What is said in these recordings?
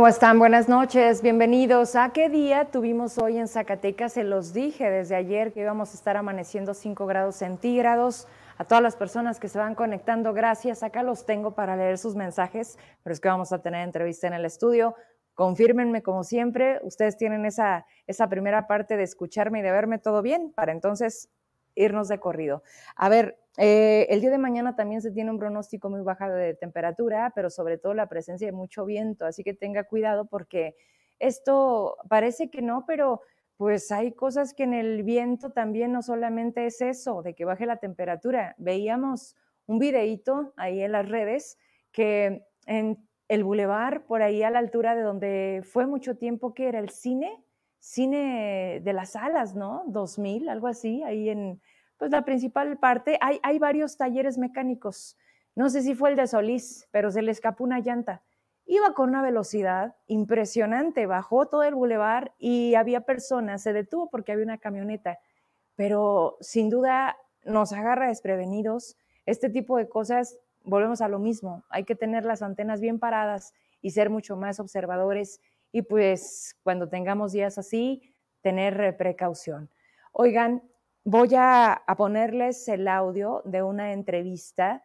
¿Cómo están? Buenas noches, bienvenidos. ¿A qué día tuvimos hoy en Zacatecas? Se los dije desde ayer que íbamos a estar amaneciendo 5 grados centígrados. A todas las personas que se van conectando, gracias. Acá los tengo para leer sus mensajes, pero es que vamos a tener entrevista en el estudio. Confírmenme como siempre, ustedes tienen esa, esa primera parte de escucharme y de verme todo bien, para entonces irnos de corrido. A ver, eh, el día de mañana también se tiene un pronóstico muy bajo de temperatura, pero sobre todo la presencia de mucho viento, así que tenga cuidado porque esto parece que no, pero pues hay cosas que en el viento también no solamente es eso, de que baje la temperatura. Veíamos un videíto ahí en las redes que en el bulevar, por ahí a la altura de donde fue mucho tiempo que era el cine, cine de las salas, ¿no? 2000, algo así, ahí en, pues la principal parte, hay, hay varios talleres mecánicos. No sé si fue el de Solís, pero se le escapó una llanta. Iba con una velocidad impresionante, bajó todo el bulevar y había personas, se detuvo porque había una camioneta, pero sin duda nos agarra desprevenidos. Este tipo de cosas, volvemos a lo mismo, hay que tener las antenas bien paradas y ser mucho más observadores y pues cuando tengamos días así, tener precaución. Oigan, voy a, ponerles el audio de una entrevista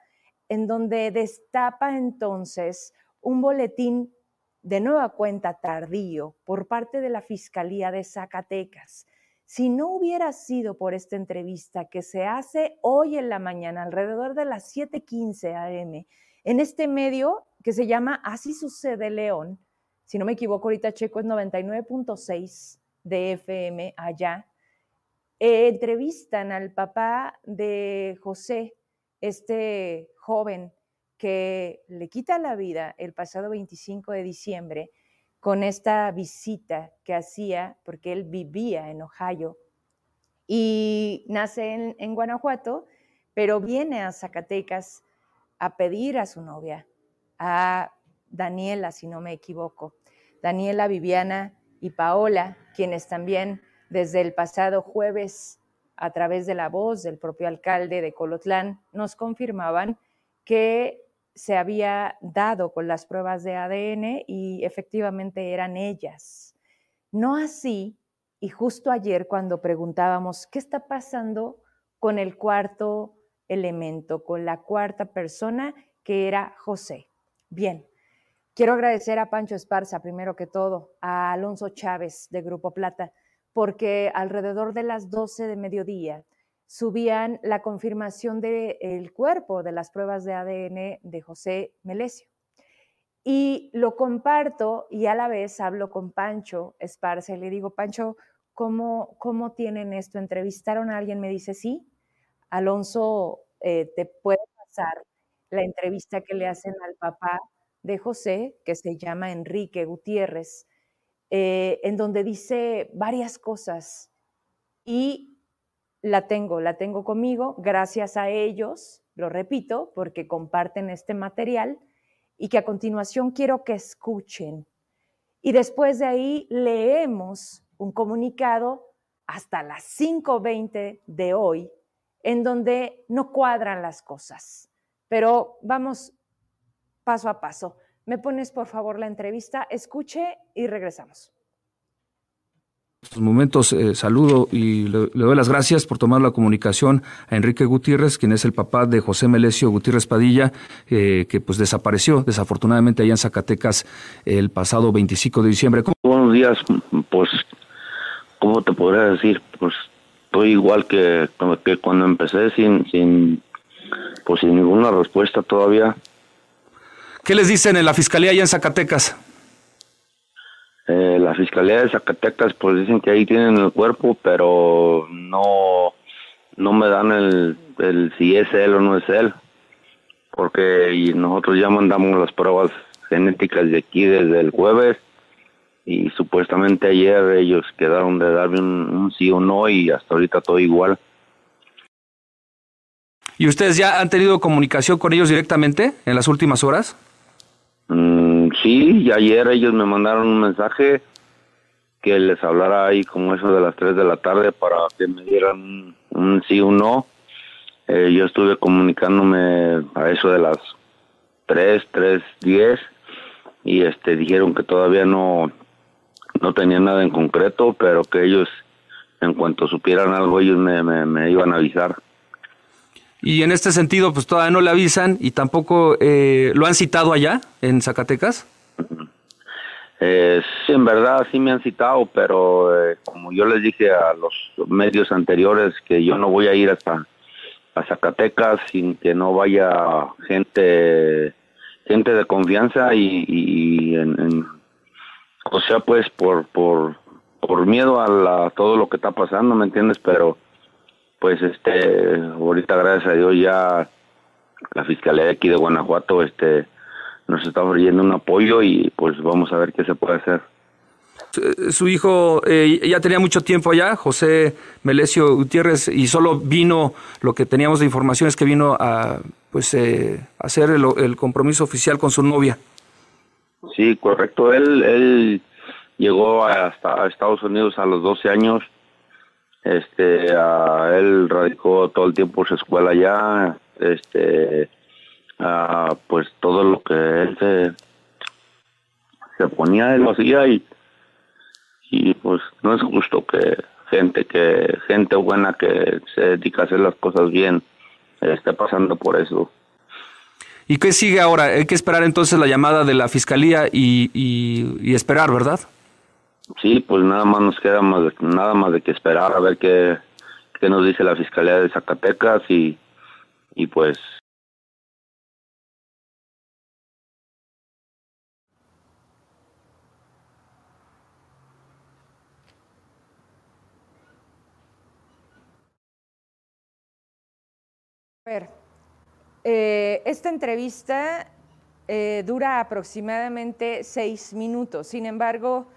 en donde destapa entonces un boletín de nueva cuenta tardío por parte de la Fiscalía de Zacatecas. Si no hubiera sido por esta entrevista que se hace hoy en la mañana, alrededor de las 7:15 am, en este medio que se llama Así sucede León, si no me equivoco, ahorita Checo es 99.6 de FM allá, eh, entrevistan al papá de José, este joven que le quita la vida el pasado 25 de diciembre con esta visita que hacía, porque él vivía en Ohio y nace en, en Guanajuato, pero viene a Zacatecas a pedir a su novia, a Daniela, si no me equivoco. Daniela, Viviana y Paola, quienes también desde el pasado jueves, a través de la voz del propio alcalde de Colotlán, nos confirmaban que se había dado con las pruebas de ADN y efectivamente eran ellas. No así, y justo ayer cuando preguntábamos qué está pasando con el cuarto elemento, con la cuarta persona, que era José. Bien, quiero agradecer a Pancho Esparza, primero que todo, a Alonso Chávez de Grupo Plata, porque alrededor de las 12 de mediodía subían la confirmación del cuerpo de las pruebas de ADN de José Melesio. Y lo comparto y a la vez hablo con Pancho Esparza y le digo, Pancho, ¿cómo, cómo tienen esto? ¿Entrevistaron a alguien? Me dice, sí. Alonso, eh, te puede pasar la entrevista que le hacen al papá de José, que se llama Enrique Gutiérrez, eh, en donde dice varias cosas y la tengo, la tengo conmigo gracias a ellos, lo repito, porque comparten este material y que a continuación quiero que escuchen. Y después de ahí leemos un comunicado hasta las 5.20 de hoy, en donde no cuadran las cosas. Pero vamos paso a paso. Me pones por favor la entrevista, escuche y regresamos. En estos momentos eh, saludo y le, doy las gracias por tomar la comunicación a Enrique Gutiérrez, quien es el papá de José Melesio Gutiérrez Padilla, eh, que pues desapareció desafortunadamente allá en Zacatecas el pasado 25 de diciembre. Buenos días, pues, ¿cómo te podría decir? Pues estoy igual que, que cuando empecé sin, sin, pues sin ninguna respuesta todavía. ¿Qué les dicen en la fiscalía allá en Zacatecas? Eh, la fiscalía de Zacatecas pues dicen que ahí tienen el cuerpo, pero no, no me dan el, el si es él o no es él, porque nosotros ya mandamos las pruebas genéticas de aquí desde el jueves y supuestamente ayer ellos quedaron de darme un sí o no y hasta ahorita todo igual. ¿Y ustedes ya han tenido comunicación con ellos directamente en las últimas horas? Mm, sí, y ayer ellos me mandaron un mensaje que les hablara ahí como eso de las 3 de la tarde para que me dieran un, sí o no. Eh, yo estuve comunicándome a eso de las 3, 3, 10 y este dijeron que todavía no no tenían nada en concreto, pero que ellos en cuanto supieran algo ellos me, me, iban a avisar. Y en este sentido, pues todavía no le avisan y tampoco eh, lo han citado allá en Zacatecas. Eh, sí, en verdad sí me han citado, pero eh, como yo les dije a los medios anteriores que yo no voy a ir hasta a Zacatecas sin que no vaya gente gente de confianza y, en, o sea pues por por por miedo a, todo lo que está pasando, ¿me entiendes? Pero pues este ahorita gracias a Dios ya la fiscalía de aquí de Guanajuato este nos está ofreciendo un apoyo y pues vamos a ver qué se puede hacer. Su hijo eh, ya tenía mucho tiempo allá, José Melesio Gutiérrez, y solo vino, lo que teníamos de información es que vino a pues eh, hacer el, compromiso oficial con su novia. Sí, correcto. Él, él llegó hasta Estados Unidos a los 12 años. Este, él radicó todo el tiempo su escuela allá. Este, pues todo lo que él se, se ponía, él lo hacía y, y pues no es justo que gente que gente buena que se dedica a hacer las cosas bien esté pasando por eso. ¿Y qué sigue ahora? Hay que esperar entonces la llamada de la fiscalía y, y, esperar, ¿verdad? Sí, pues nada más nos queda más nada más de que esperar a ver qué, qué nos dice la fiscalía de Zacatecas y, y pues A ver, eh, esta entrevista eh, dura aproximadamente seis minutos. Sin embargo,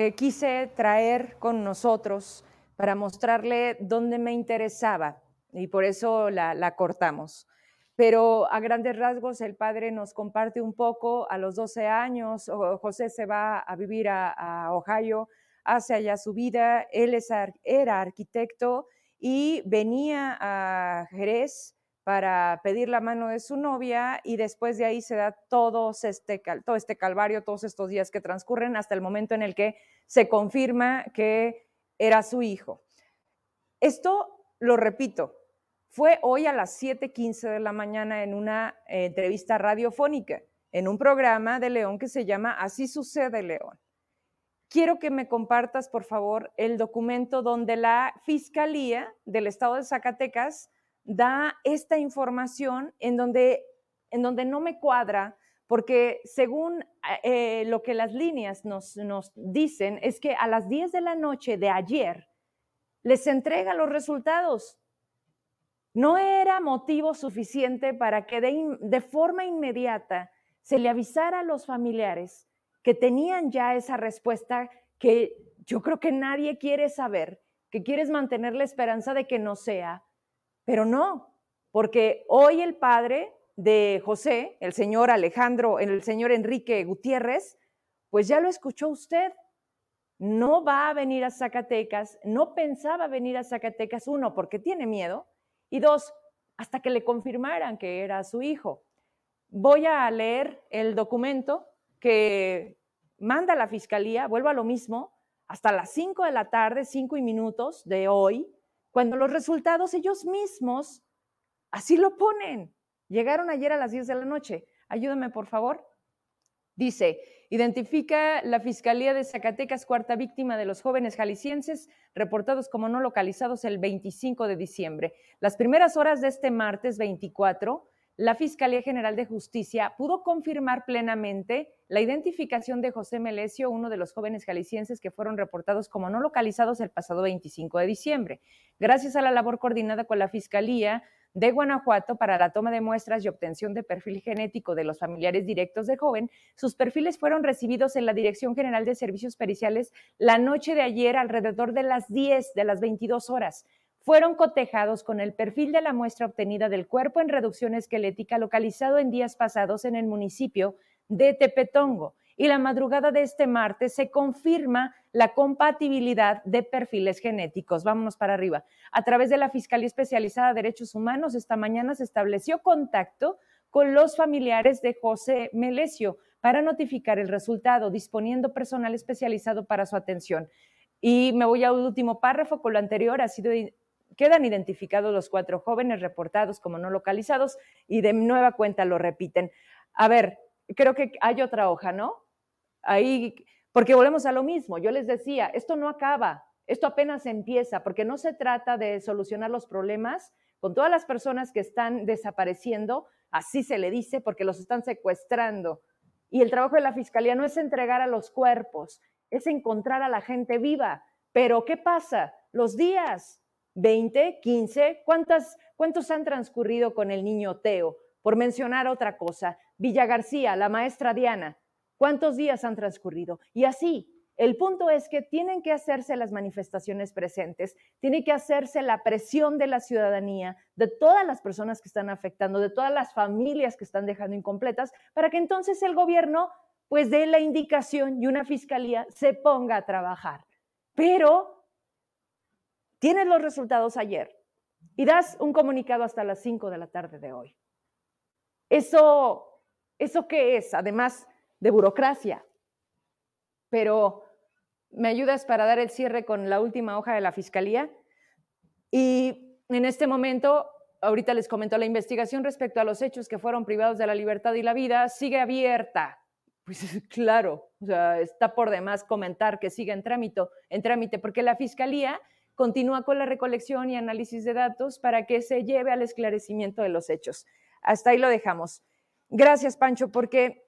eh, quise traer con nosotros para mostrarle dónde me interesaba y por eso la, cortamos. Pero a grandes rasgos el padre nos comparte un poco, a los 12 años, José se va a vivir a, Ohio, hace allá su vida, él era arquitecto y venía a Jerez para pedir la mano de su novia y después de ahí se da todo este, todo este calvario, todos estos días que transcurren hasta el momento en el que se confirma que era su hijo. Esto, lo repito, fue hoy a las 7:15 de la mañana en una eh, entrevista radiofónica, en un programa de León que se llama Así sucede León. Quiero que me compartas, por favor, el documento donde la Fiscalía del Estado de Zacatecas da esta información en donde, en donde no me cuadra, porque según eh, lo que las líneas nos, nos dicen, es que a las 10 de la noche de ayer les entrega los resultados. No era motivo suficiente para que de, de forma inmediata se le avisara a los familiares que tenían ya esa respuesta que yo creo que nadie quiere saber, que quieres mantener la esperanza de que no sea, pero no, porque hoy el padre de José, el señor Alejandro, el señor Enrique Gutiérrez, pues ya lo escuchó usted. No va a venir a Zacatecas, no pensaba venir a Zacatecas, uno, porque tiene miedo, y dos, hasta que le confirmaran que era su hijo. Voy a leer el documento que manda la fiscalía, vuelvo a lo mismo, hasta las 5 de la tarde, 5 y minutos de hoy, cuando los resultados ellos mismos así lo ponen. Llegaron ayer a las 10 de la noche. Ayúdame, por favor. Dice, identifica la Fiscalía de Zacatecas cuarta víctima de los jóvenes jaliscienses reportados como no localizados el 25 de diciembre. Las primeras horas de este martes 24 la Fiscalía General de Justicia pudo confirmar plenamente la identificación de José Melesio, uno de los jóvenes jaliscienses que fueron reportados como no localizados el pasado 25 de diciembre. Gracias a la labor coordinada con la Fiscalía de Guanajuato para la toma de muestras y obtención de perfil genético de los familiares directos del joven, sus perfiles fueron recibidos en la Dirección General de Servicios Periciales la noche de ayer alrededor de las 10 de las 22 horas fueron cotejados con el perfil de la muestra obtenida del cuerpo en reducción esquelética localizado en días pasados en el municipio de Tepetongo. Y la madrugada de este martes se confirma la compatibilidad de perfiles genéticos. Vámonos para arriba. A través de la Fiscalía Especializada de Derechos Humanos, esta mañana se estableció contacto con los familiares de José Melesio para notificar el resultado, disponiendo personal especializado para su atención. Y me voy al último párrafo, con lo anterior ha sido quedan identificados los cuatro jóvenes reportados como no localizados y de nueva cuenta lo repiten. A ver, creo que hay otra hoja, ¿no? Ahí, porque volvemos a lo mismo. Yo les decía, esto no acaba, esto apenas empieza, porque no se trata de solucionar los problemas con todas las personas que están desapareciendo, así se le dice, porque los están secuestrando. Y el trabajo de la fiscalía no es entregar a los cuerpos, es encontrar a la gente viva. Pero ¿qué pasa? Los días, 20, 15, ¿cuántas, ¿cuántos han transcurrido con el niño Teo? Por mencionar otra cosa, Villa García, la maestra Diana, ¿cuántos días han transcurrido? Y así, el punto es que tienen que hacerse las manifestaciones presentes, tiene que hacerse la presión de la ciudadanía, de todas las personas que están afectando, de todas las familias que están dejando incompletas, para que entonces el gobierno pues dé la indicación y una fiscalía se ponga a trabajar. Pero tienes los resultados ayer y das un comunicado hasta las 5 de la tarde de hoy. Eso, ¿eso qué es? Además de burocracia. Pero ¿Me ayudas para dar el cierre con la última hoja de la Fiscalía? Y en este momento, ahorita les comento, la investigación respecto a los hechos que fueron privados de la libertad y la vida sigue abierta. Pues claro, o sea, está por demás comentar que sigue en trámite, en trámite, porque la Fiscalía continúa con la recolección y análisis de datos para que se lleve al esclarecimiento de los hechos. Hasta ahí lo dejamos. Gracias, Pancho, porque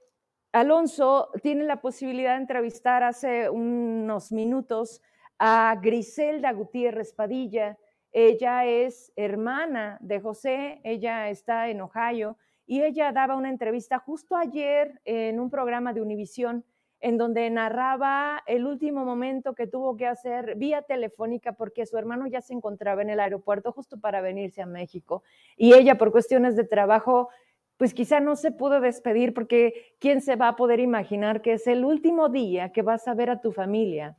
Alonso tiene la posibilidad de entrevistar hace unos minutos a Griselda Gutiérrez Padilla. Ella es hermana de José, ella está en Ohio y ella daba una entrevista justo ayer en un programa de Univisión en donde narraba el último momento que tuvo que hacer vía telefónica porque su hermano ya se encontraba en el aeropuerto justo para venirse a México y ella por cuestiones de trabajo pues quizá no se pudo despedir porque ¿quién se va a poder imaginar que es el último día que vas a ver a tu familia?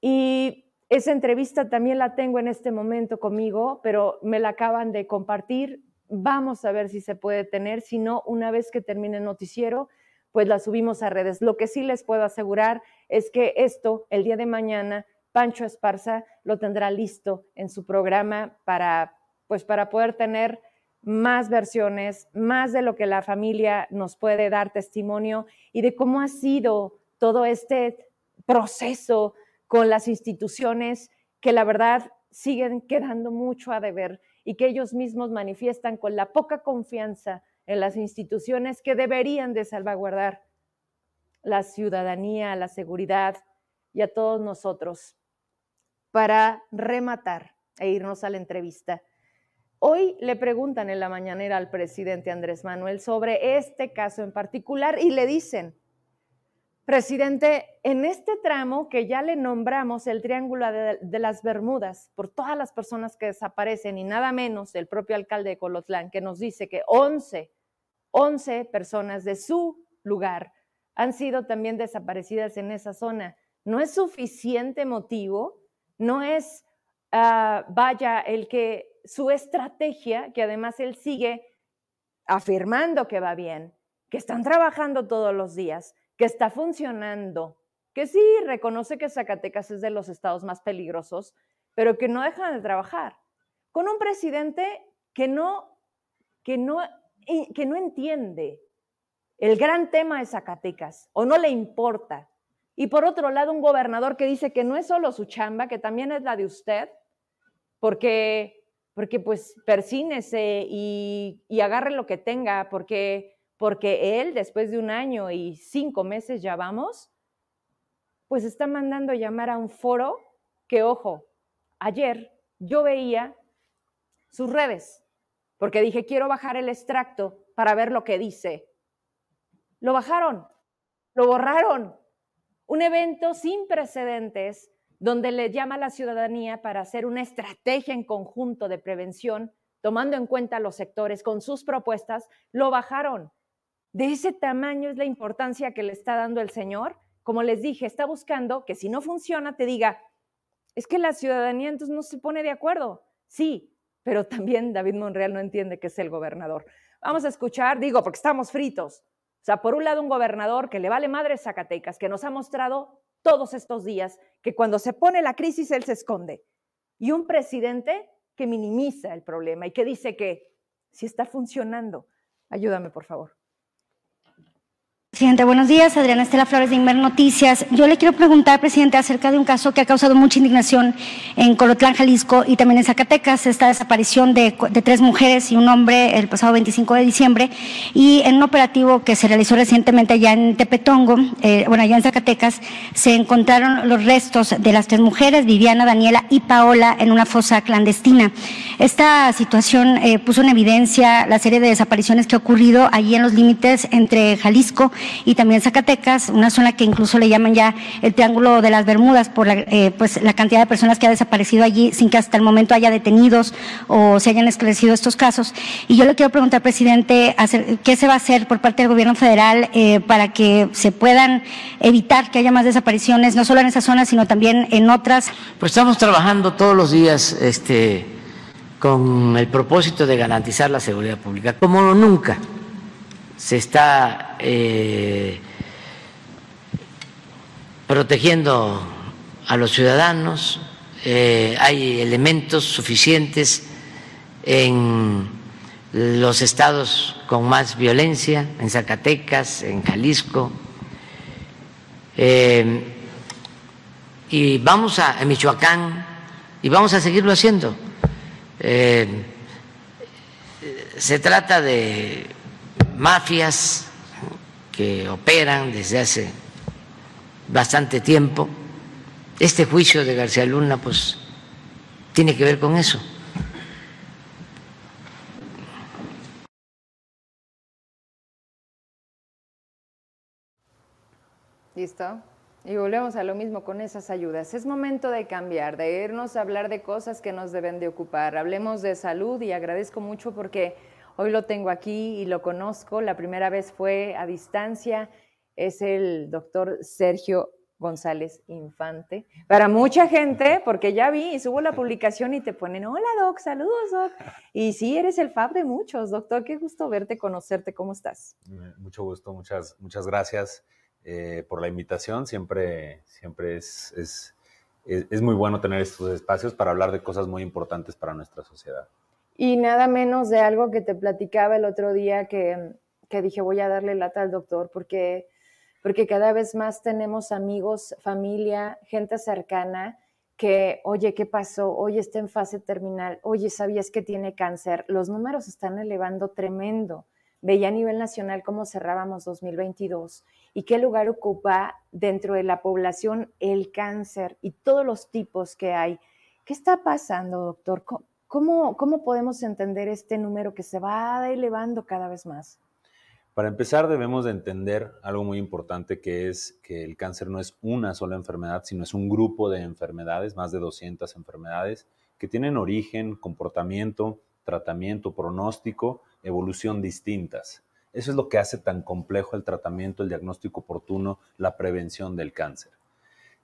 Y esa entrevista también la tengo en este momento conmigo, pero me la acaban de compartir. Vamos a ver si se puede tener, si no, una vez que termine el noticiero, pues la subimos a redes. Lo que sí les puedo asegurar es que esto, el día de mañana, Pancho Esparza lo tendrá listo en su programa para, pues para poder tener más versiones, más de lo que la familia nos puede dar testimonio y de cómo ha sido todo este proceso con las instituciones que la verdad siguen quedando mucho a deber y que ellos mismos manifiestan con la poca confianza en las instituciones que deberían de salvaguardar la ciudadanía, la seguridad y a todos nosotros. Para rematar e irnos a la entrevista, Hoy le preguntan en la mañanera al presidente Andrés Manuel sobre este caso en particular y le dicen, presidente, en este tramo que ya le nombramos el Triángulo de, las Bermudas, por todas las personas que desaparecen y nada menos el propio alcalde de Colotlán, que nos dice que 11, 11 personas de su lugar han sido también desaparecidas en esa zona. No es suficiente motivo, no es, ah, vaya, el que su estrategia, que además él sigue afirmando que va bien, que están trabajando todos los días, que está funcionando, que sí reconoce que Zacatecas es de los estados más peligrosos, pero que no dejan de trabajar, con un presidente que no, que no, que no entiende el gran tema de Zacatecas o no le importa. Y por otro lado, un gobernador que dice que no es solo su chamba, que también es la de usted, porque porque pues persínese y, agarre lo que tenga, porque, porque él, después de un año y cinco meses ya vamos, pues está mandando llamar a un foro que, ojo, ayer yo veía sus redes, porque dije, quiero bajar el extracto para ver lo que dice. Lo bajaron, lo borraron. Un evento sin precedentes donde le llama a la ciudadanía para hacer una estrategia en conjunto de prevención, tomando en cuenta los sectores con sus propuestas, lo bajaron. De ese tamaño es la importancia que le está dando el Señor. Como les dije, está buscando que si no funciona, te diga, es que la ciudadanía entonces no se pone de acuerdo. Sí, pero también David Monreal no entiende que es el gobernador. Vamos a escuchar, digo, porque estamos fritos. O sea, por un lado, un gobernador que le vale madre Zacatecas, que nos ha mostrado todos estos días que cuando se pone la crisis él se esconde. Y un presidente que minimiza el problema y que dice que si está funcionando. Ayúdame, por favor. Presidente, buenos días. Adriana Estela Flores de Inmer Noticias. Yo le quiero preguntar, presidente, acerca de un caso que ha causado mucha indignación en Colotlán, Jalisco y también en Zacatecas, esta desaparición de, tres mujeres y un hombre el pasado 25 de diciembre y en un operativo que se realizó recientemente allá en Tepetongo, eh, bueno, allá en Zacatecas, se encontraron los restos de las tres mujeres, Viviana, Daniela y Paola, en una fosa clandestina. Esta situación eh, puso en evidencia la serie de desapariciones que ha ocurrido allí en los límites entre Jalisco también Zacatecas, una zona que incluso le llaman ya el Triángulo de las Bermudas por la, eh, pues, la cantidad de personas que ha desaparecido allí sin que hasta el momento haya detenidos o se hayan esclarecido estos casos. Y yo le quiero preguntar, presidente, ¿qué se va a hacer por parte del gobierno federal eh, para que se puedan evitar que haya más desapariciones, no solo en esa zona, sino también en otras? Pues estamos trabajando todos los días este, con el propósito de garantizar la seguridad pública, como nunca se está eh, protegiendo a los ciudadanos, eh, hay elementos suficientes en los estados con más violencia, en Zacatecas, en Jalisco, eh, y vamos a, Michoacán, y vamos a seguirlo haciendo. se trata de mafias que operan desde hace bastante tiempo. Este juicio de García Luna, pues, tiene que ver con eso. Listo. Y volvemos a lo mismo con esas ayudas. Es momento de cambiar, de irnos a hablar de cosas que nos deben de ocupar. Hablemos de salud y agradezco mucho porque Hoy lo tengo aquí y lo conozco. La primera vez fue a distancia. Es el doctor Sergio González Infante. Para mucha gente, porque ya vi y subo la publicación y te ponen, hola doc, saludos doc. Y sí, eres el fab de muchos, doctor, qué gusto verte, conocerte, ¿cómo estás? Mucho gusto, muchas, muchas gracias eh, por la invitación. Siempre, siempre es, es, es muy bueno tener estos espacios para hablar de cosas muy importantes para nuestra sociedad. Y nada menos de algo que te platicaba el otro día que, que dije voy a darle lata al doctor porque, porque cada vez más tenemos amigos, familia, gente cercana que, oye, ¿qué pasó? Oye, está en fase terminal. Oye, ¿sabías que tiene cáncer? Los números están elevando tremendo. Veía a nivel nacional cómo cerrábamos 2022 y qué lugar ocupa dentro de la población el cáncer y todos los tipos que hay. ¿Qué está pasando, doctor? ¿Cómo, podemos entender este número que se va elevando cada vez más? Para empezar, debemos de entender algo muy importante que es que el cáncer no es una sola enfermedad, sino es un grupo de enfermedades, más de 200 enfermedades, que tienen origen, comportamiento, tratamiento, pronóstico, evolución distintas. Eso es lo que hace tan complejo el tratamiento, el diagnóstico oportuno, la prevención del cáncer.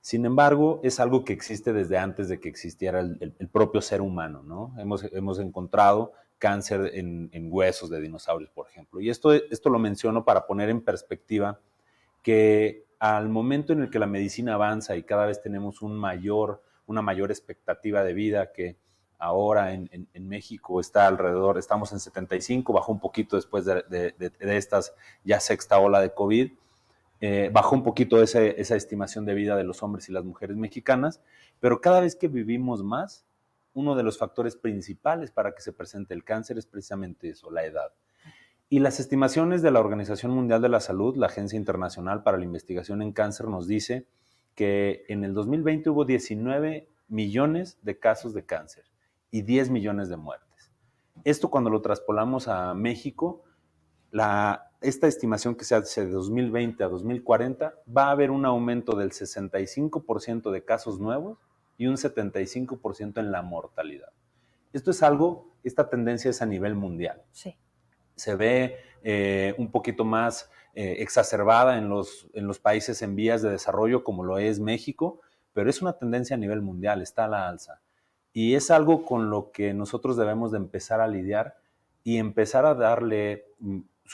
Sin embargo, es algo que existe desde antes de que existiera el, propio ser humano, ¿no? Hemos, hemos encontrado cáncer en, huesos de dinosaurios, por ejemplo. Y esto, esto lo menciono para poner en perspectiva que al momento en el que la medicina avanza y cada vez tenemos un mayor, una mayor expectativa de vida que ahora en, México está alrededor, estamos en 75, bajó un poquito después de, de, de estas ya sexta ola de COVID, eh, bajó un poquito esa estimación de vida de los hombres y las mujeres mexicanas, pero cada vez que vivimos más, uno de los factores principales para que se presente el cáncer es precisamente eso, la edad. Y las estimaciones de la Organización Mundial de la Salud, la Agencia Internacional para la Investigación en Cáncer, nos dice que en el 2020 hubo 19 millones de casos de cáncer y 10 millones de muertes. Esto cuando lo traspolamos a México, la esta estimación que se hace de 2020 a 2040, va a haber un aumento del 65% de casos nuevos y un 75% en la mortalidad. Esto es algo, esta tendencia es a nivel mundial. Sí. Se ve eh, un poquito más eh, exacerbada en los, en los países en vías de desarrollo como lo es México, pero es una tendencia a nivel mundial, está a la alza. Y es algo con lo que nosotros debemos de empezar a lidiar y empezar a darle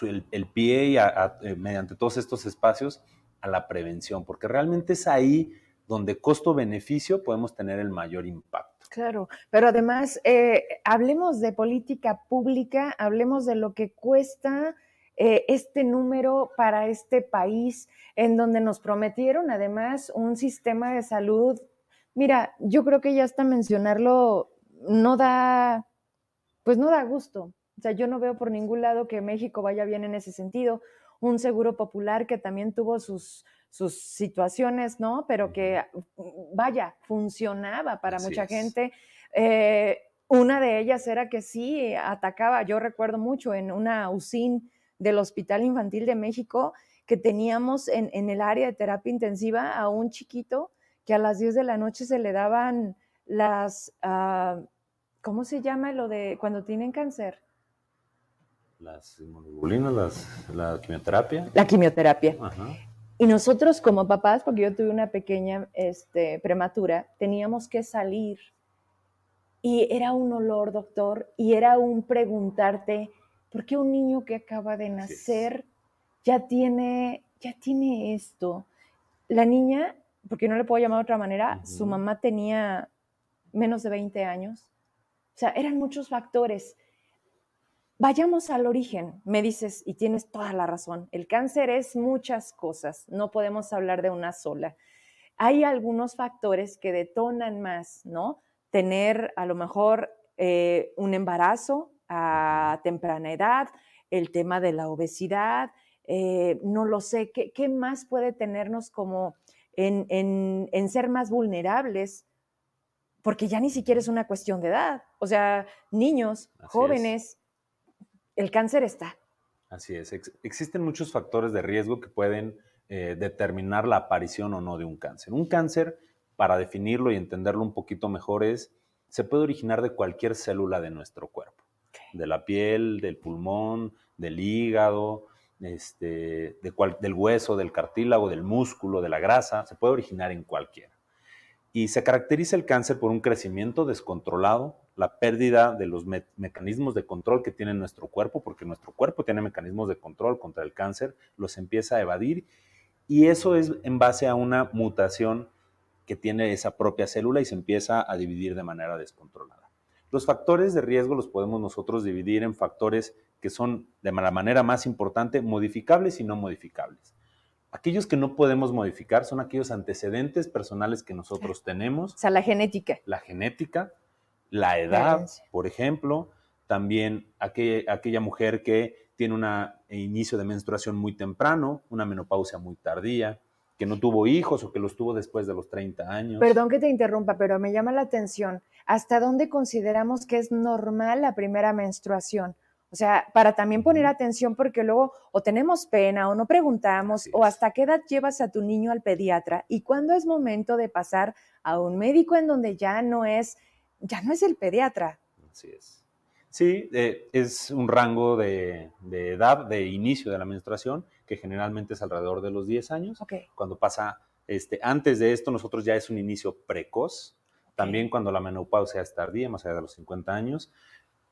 el, pie y eh, mediante todos estos espacios a la prevención, porque realmente es ahí donde costo-beneficio podemos tener el mayor impacto. Claro, pero además, eh, hablemos de política pública, hablemos de lo que cuesta eh, este número para este país, en donde nos prometieron además un sistema de salud. Mira, yo creo que ya hasta mencionarlo no da, pues no da gusto. O sea, yo no veo por ningún lado que México vaya bien en ese sentido. Un seguro popular que también tuvo sus, sus situaciones, ¿no? Pero que, vaya, funcionaba para mucha gente. Eh, una de ellas era que sí atacaba, yo recuerdo mucho en una USIN del Hospital Infantil de México, que teníamos en, el área de terapia intensiva a un chiquito que a las 10 de la noche se le daban las, ah, ¿cómo se llama lo de cuando tienen cáncer? Las inmunoglobulinas, la quimioterapia. La quimioterapia. Y nosotros como papás, porque yo tuve una pequeña este, prematura, teníamos que salir. Y era un olor, doctor, y era un preguntarte, ¿por qué un niño que acaba de nacer ya tiene, ya tiene esto? La niña, porque no le puedo llamar de otra manera, su mamá tenía menos de 20 años. O sea, eran muchos factores. Vayamos al origen, me dices, y tienes toda la razón, el cáncer es muchas cosas, no podemos hablar de una sola. Hay algunos factores que detonan más, ¿no? Tener a lo mejor eh, un embarazo a temprana edad, el tema de la obesidad, eh, no lo sé, ¿qué, más puede tenernos como en, en ser más vulnerables? Porque ya ni siquiera es una cuestión de edad, o sea, niños, jóvenes el cáncer está. Así es. existen muchos factores de riesgo que pueden eh, determinar la aparición o no de un cáncer. Un cáncer, para definirlo y entenderlo un poquito mejor, es, se puede originar de cualquier célula de nuestro cuerpo. De la piel, del pulmón, del hígado, este, del hueso, del cartílago, del músculo, de la grasa. Se puede originar en cualquiera. Y se caracteriza el cáncer por un crecimiento descontrolado, la pérdida de los mecanismos de control que tiene nuestro cuerpo, porque nuestro cuerpo tiene mecanismos de control contra el cáncer, los empieza a evadir y eso es en base a una mutación que tiene esa propia célula y se empieza a dividir de manera descontrolada. Los factores de riesgo los podemos nosotros dividir en factores que son de la manera más importante modificables y no modificables. Aquellos que no podemos modificar son aquellos antecedentes personales que nosotros tenemos. O sea, la genética. La genética, la edad, por ejemplo, también aquella, mujer que tiene un inicio de menstruación muy temprano, una menopausia muy tardía, que no tuvo hijos o que los tuvo después de los 30 años. Perdón que te interrumpa, pero me llama la atención. ¿Hasta dónde consideramos que es normal la primera menstruación? O sea, para también poner atención porque luego o tenemos pena o no preguntamos o hasta qué edad llevas a tu niño al pediatra y cuándo es momento de pasar a un médico en donde ya no es ya no es el pediatra. Así es. Sí, eh, es un rango de, edad de inicio de la menstruación que generalmente es alrededor de los 10 años. Cuando pasa este, antes de esto, nosotros ya es un inicio precoz. También cuando la menopausia es tardía, más allá de los 50 años.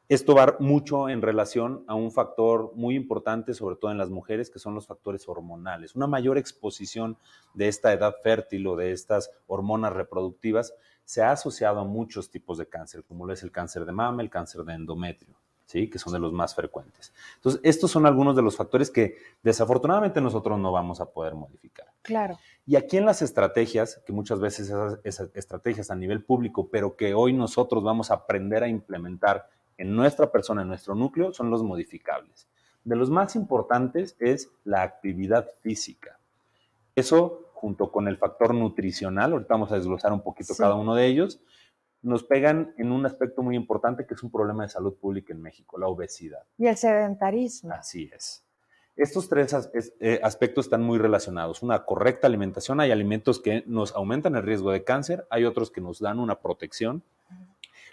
Esto va mucho en relación a un factor muy importante, sobre todo en las mujeres, que son los factores hormonales. Una mayor exposición de esta edad fértil o de estas hormonas reproductivas se ha asociado a muchos tipos de cáncer, como lo es el cáncer de mama, el cáncer de endometrio, ¿sí? que son de los más frecuentes. Entonces, estos son algunos de los factores que desafortunadamente nosotros no vamos a poder modificar. Claro. Y aquí en las estrategias, que muchas veces esas, estrategias a nivel público, pero que hoy nosotros vamos a aprender a implementar en nuestra persona, en nuestro núcleo, son los modificables. De los más importantes es la actividad física. Eso junto con el factor nutricional, ahorita vamos a desglosar un poquito cada uno de ellos, nos pegan en un aspecto muy importante que es un problema de salud pública en México, la obesidad. Y el sedentarismo. Así es. Estos tres eh, aspectos están muy relacionados. Una correcta alimentación, hay alimentos que nos aumentan el riesgo de cáncer, hay otros que nos dan una protección.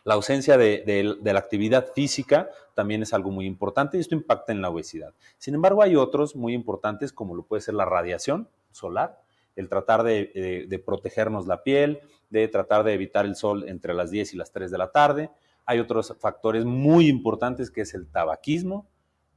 La ausencia de, la actividad física también es algo muy importante y esto impacta en la obesidad. Sin embargo, hay otros muy importantes como lo puede ser la radiación solar, el tratar de, protegernos la piel, de tratar de evitar el sol entre las 10 y las 3 de la tarde. Hay otros factores muy importantes que es el tabaquismo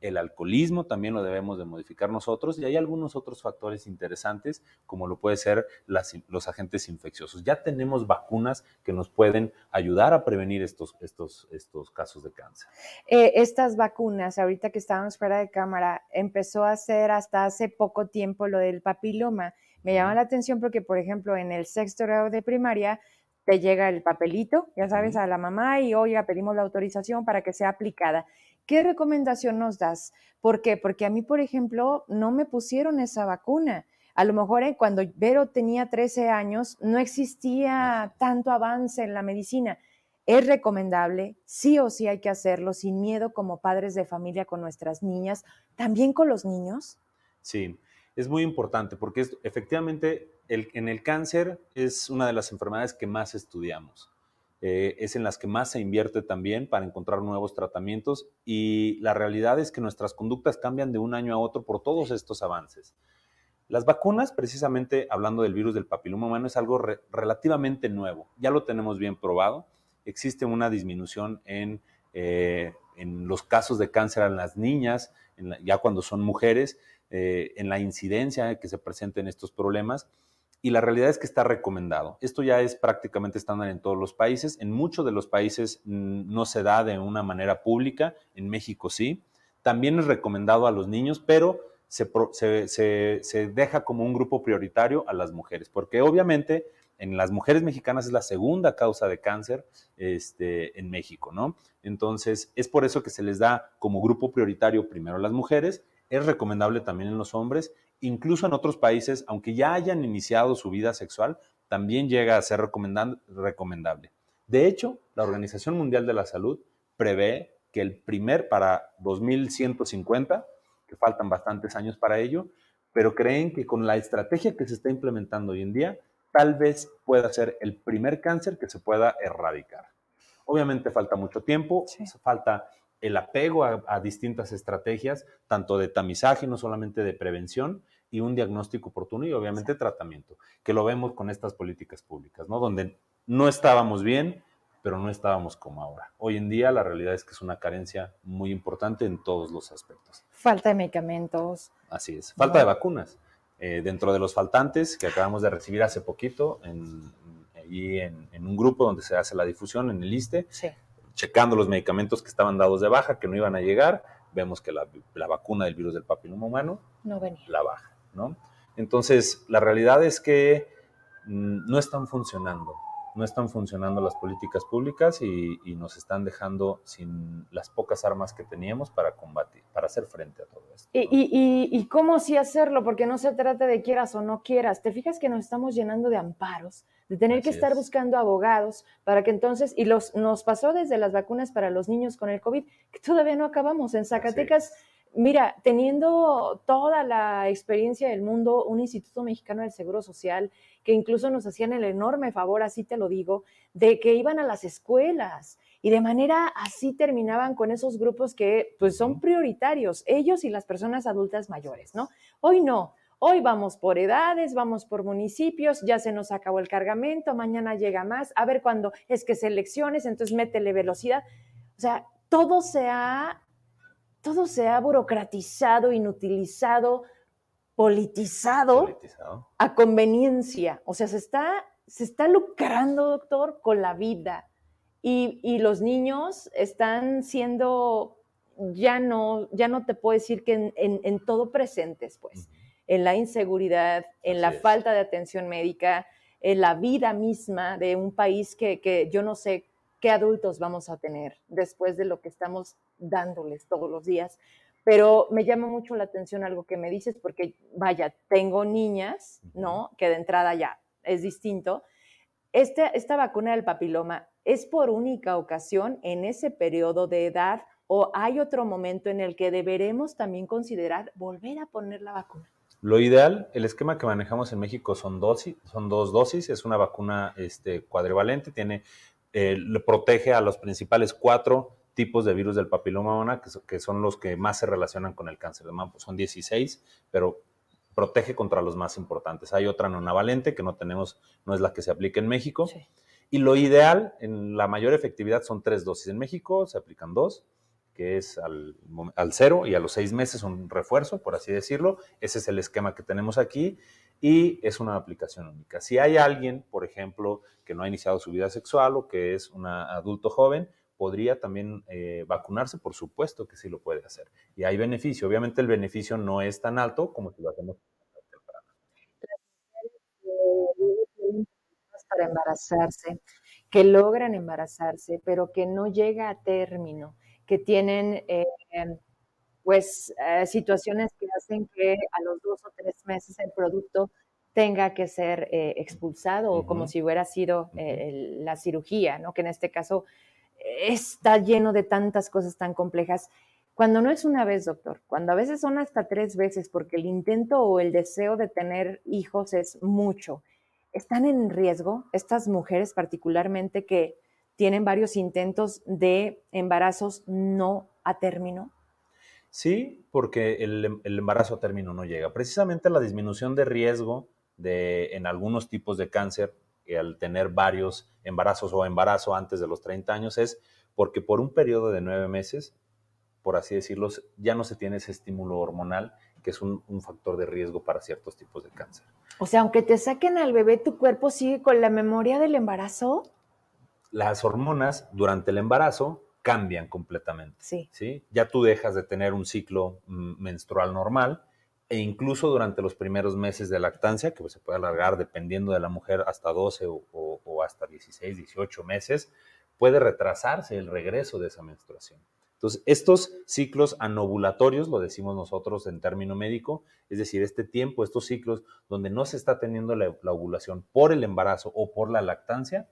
el alcoholismo también lo debemos de modificar nosotros y hay algunos otros factores interesantes como lo puede ser los agentes infecciosos. Ya tenemos vacunas que nos pueden ayudar a prevenir estos, estos, estos casos de cáncer. Eh, estas vacunas, ahorita que estábamos fuera de cámara, empezó a hacer hasta hace poco tiempo lo del papiloma. Me llama la atención porque, por ejemplo, en el sexto grado de primaria te llega el papelito, ya sabes, a la mamá y, oiga, pedimos la autorización para que sea aplicada. ¿Qué recomendación nos das? ¿Por qué? Porque a mí, por ejemplo, no me pusieron esa vacuna. A lo mejor eh, cuando Vero tenía 13 años no existía tanto avance en la medicina. Es recomendable, sí o sí hay que hacerlo sin miedo como padres de familia con nuestras niñas, también con los niños. Sí, es muy importante porque efectivamente en el cáncer es una de las enfermedades que más estudiamos. Eh, es en las que más se invierte también para encontrar nuevos tratamientos y la realidad es que nuestras conductas cambian de un año a otro por todos estos avances. Las vacunas, precisamente hablando del virus del papiloma humano, es algo relativamente nuevo. Ya lo tenemos bien probado. Existe una disminución en, eh, los casos de cáncer en las niñas, ya cuando son mujeres, eh, en la incidencia que se presenten estos problemas y la realidad es que está recomendado. Esto ya es prácticamente estándar en todos los países. En muchos de los países mm, no se da de una manera pública, en México sí. También es recomendado a los niños, pero se, deja como un grupo prioritario a las mujeres, porque obviamente en las mujeres mexicanas es la segunda causa de cáncer este, en México, ¿no? Entonces, es por eso que se les da como grupo prioritario primero a las mujeres, es recomendable también en los hombres incluso en otros países, aunque ya hayan iniciado su vida sexual, también llega a ser recomendable. De hecho, la Organización Mundial de la Salud prevé que el primer para 2150, que faltan bastantes años para ello, pero creen que con la estrategia que se está implementando hoy en día, tal vez pueda ser el primer cáncer que se pueda erradicar. Obviamente falta mucho tiempo, falta el apego a, distintas estrategias, tanto de tamizaje, no solamente de prevención, y un diagnóstico oportuno y obviamente tratamiento, que lo vemos con estas políticas públicas, ¿no? Donde no estábamos bien, pero no estábamos como ahora. Hoy en día la realidad es que es una carencia muy importante en todos los aspectos. Falta de medicamentos. Así es, falta de vacunas. Eh, dentro de los faltantes que acabamos de recibir hace poquito, en, en, un grupo donde se hace la difusión en el ISTE, sí checando los medicamentos que estaban dados de baja, que no iban a llegar, vemos que la, vacuna del virus del papiloma humano no venía. la baja, ¿no? Entonces, la realidad es que mm, no están funcionando, no están funcionando las políticas públicas y, nos están dejando sin las pocas armas que teníamos para combatir, para hacer frente a todo esto. ¿Y, y, y cómo sí hacerlo? Porque no se trata de quieras o no quieras. ¿Te fijas que nos estamos llenando de amparos? de tener que estar buscando abogados para que entonces, y los, nos pasó desde las vacunas para los niños con el COVID, que todavía no acabamos. En Zacatecas, mira, teniendo toda la experiencia del mundo, un Instituto Mexicano del Seguro Social, que incluso nos hacían el enorme favor, así te lo digo, de que iban a las escuelas y de manera así terminaban con esos grupos que pues son prioritarios, ellos y las personas adultas mayores, ¿no? Hoy no, Hoy vamos por edades, vamos por municipios, ya se nos acabó el cargamento, mañana llega más, a ver cuándo es que selecciones, entonces métele velocidad. O sea, todo se ha, todo se ha burocratizado, inutilizado, politizado, a conveniencia. O sea, se está, se está lucrando, doctor, con la vida. Y, los niños están siendo, ya no, ya no te puedo decir que en, todo presentes, pues en la inseguridad, en la falta de atención médica, en la vida misma de un país que, yo no sé qué adultos vamos a tener después de lo que estamos dándoles todos los días. Pero me llama mucho la atención algo que me dices, porque vaya, tengo niñas, ¿no? Que de entrada ya es distinto. Este, esta vacuna del papiloma es por única ocasión en ese periodo de edad o hay otro momento en el que deberemos también considerar volver a poner la vacuna. Lo ideal, el esquema que manejamos en México son, dosis, son dos dosis, es una vacuna este, cuadrivalente, tiene, eh, le protege a los principales cuatro tipos de virus del papiloma humano, que, son los que más se relacionan con el cáncer de mama, son 16, pero protege contra los más importantes. Hay otra nonavalente que no tenemos, no es la que se aplica en México. Y lo ideal, en la mayor efectividad, son tres dosis. En México se aplican dos, que es al, al, cero y a los seis meses un refuerzo, por así decirlo. Ese es el esquema que tenemos aquí y es una aplicación única. Si hay alguien, por ejemplo, que no ha iniciado su vida sexual o que es un adulto joven, podría también eh, vacunarse, por supuesto que sí lo puede hacer. Y hay beneficio. Obviamente el beneficio no es tan alto como si lo hacemos para embarazarse, que logran embarazarse, pero que no llega a término, que tienen eh, pues eh, situaciones que hacen que a los dos o tres meses el producto tenga que ser eh, expulsado o como si hubiera sido la cirugía, ¿no? Que en este caso está lleno de tantas cosas tan complejas. Cuando no es una vez, doctor, cuando a veces son hasta tres veces, porque el intento o el deseo de tener hijos es mucho ¿Están en riesgo estas mujeres particularmente que tienen varios intentos de embarazos no a término? Sí, porque el, embarazo a término no llega. Precisamente la disminución de riesgo de, en algunos tipos de cáncer, al tener varios embarazos o embarazo antes de los 30 años, es porque por un periodo de nueve meses, por así decirlo, ya no se tiene ese estímulo hormonal, que es un factor de riesgo para ciertos tipos de cáncer. O sea, aunque te saquen al bebé, tu cuerpo sigue con la memoria del embarazo. Las hormonas durante el embarazo cambian completamente. Sí. ¿sí? Ya tú dejas de tener un ciclo mm, menstrual normal e incluso durante los primeros meses de lactancia, que se puede alargar dependiendo de la mujer hasta 12 o, o hasta 16, 18 meses, puede retrasarse el regreso de esa menstruación. Entonces, estos ciclos anovulatorios, lo decimos nosotros en término médico, es decir, este tiempo, estos ciclos donde no se está teniendo la, ovulación por el embarazo o por la lactancia,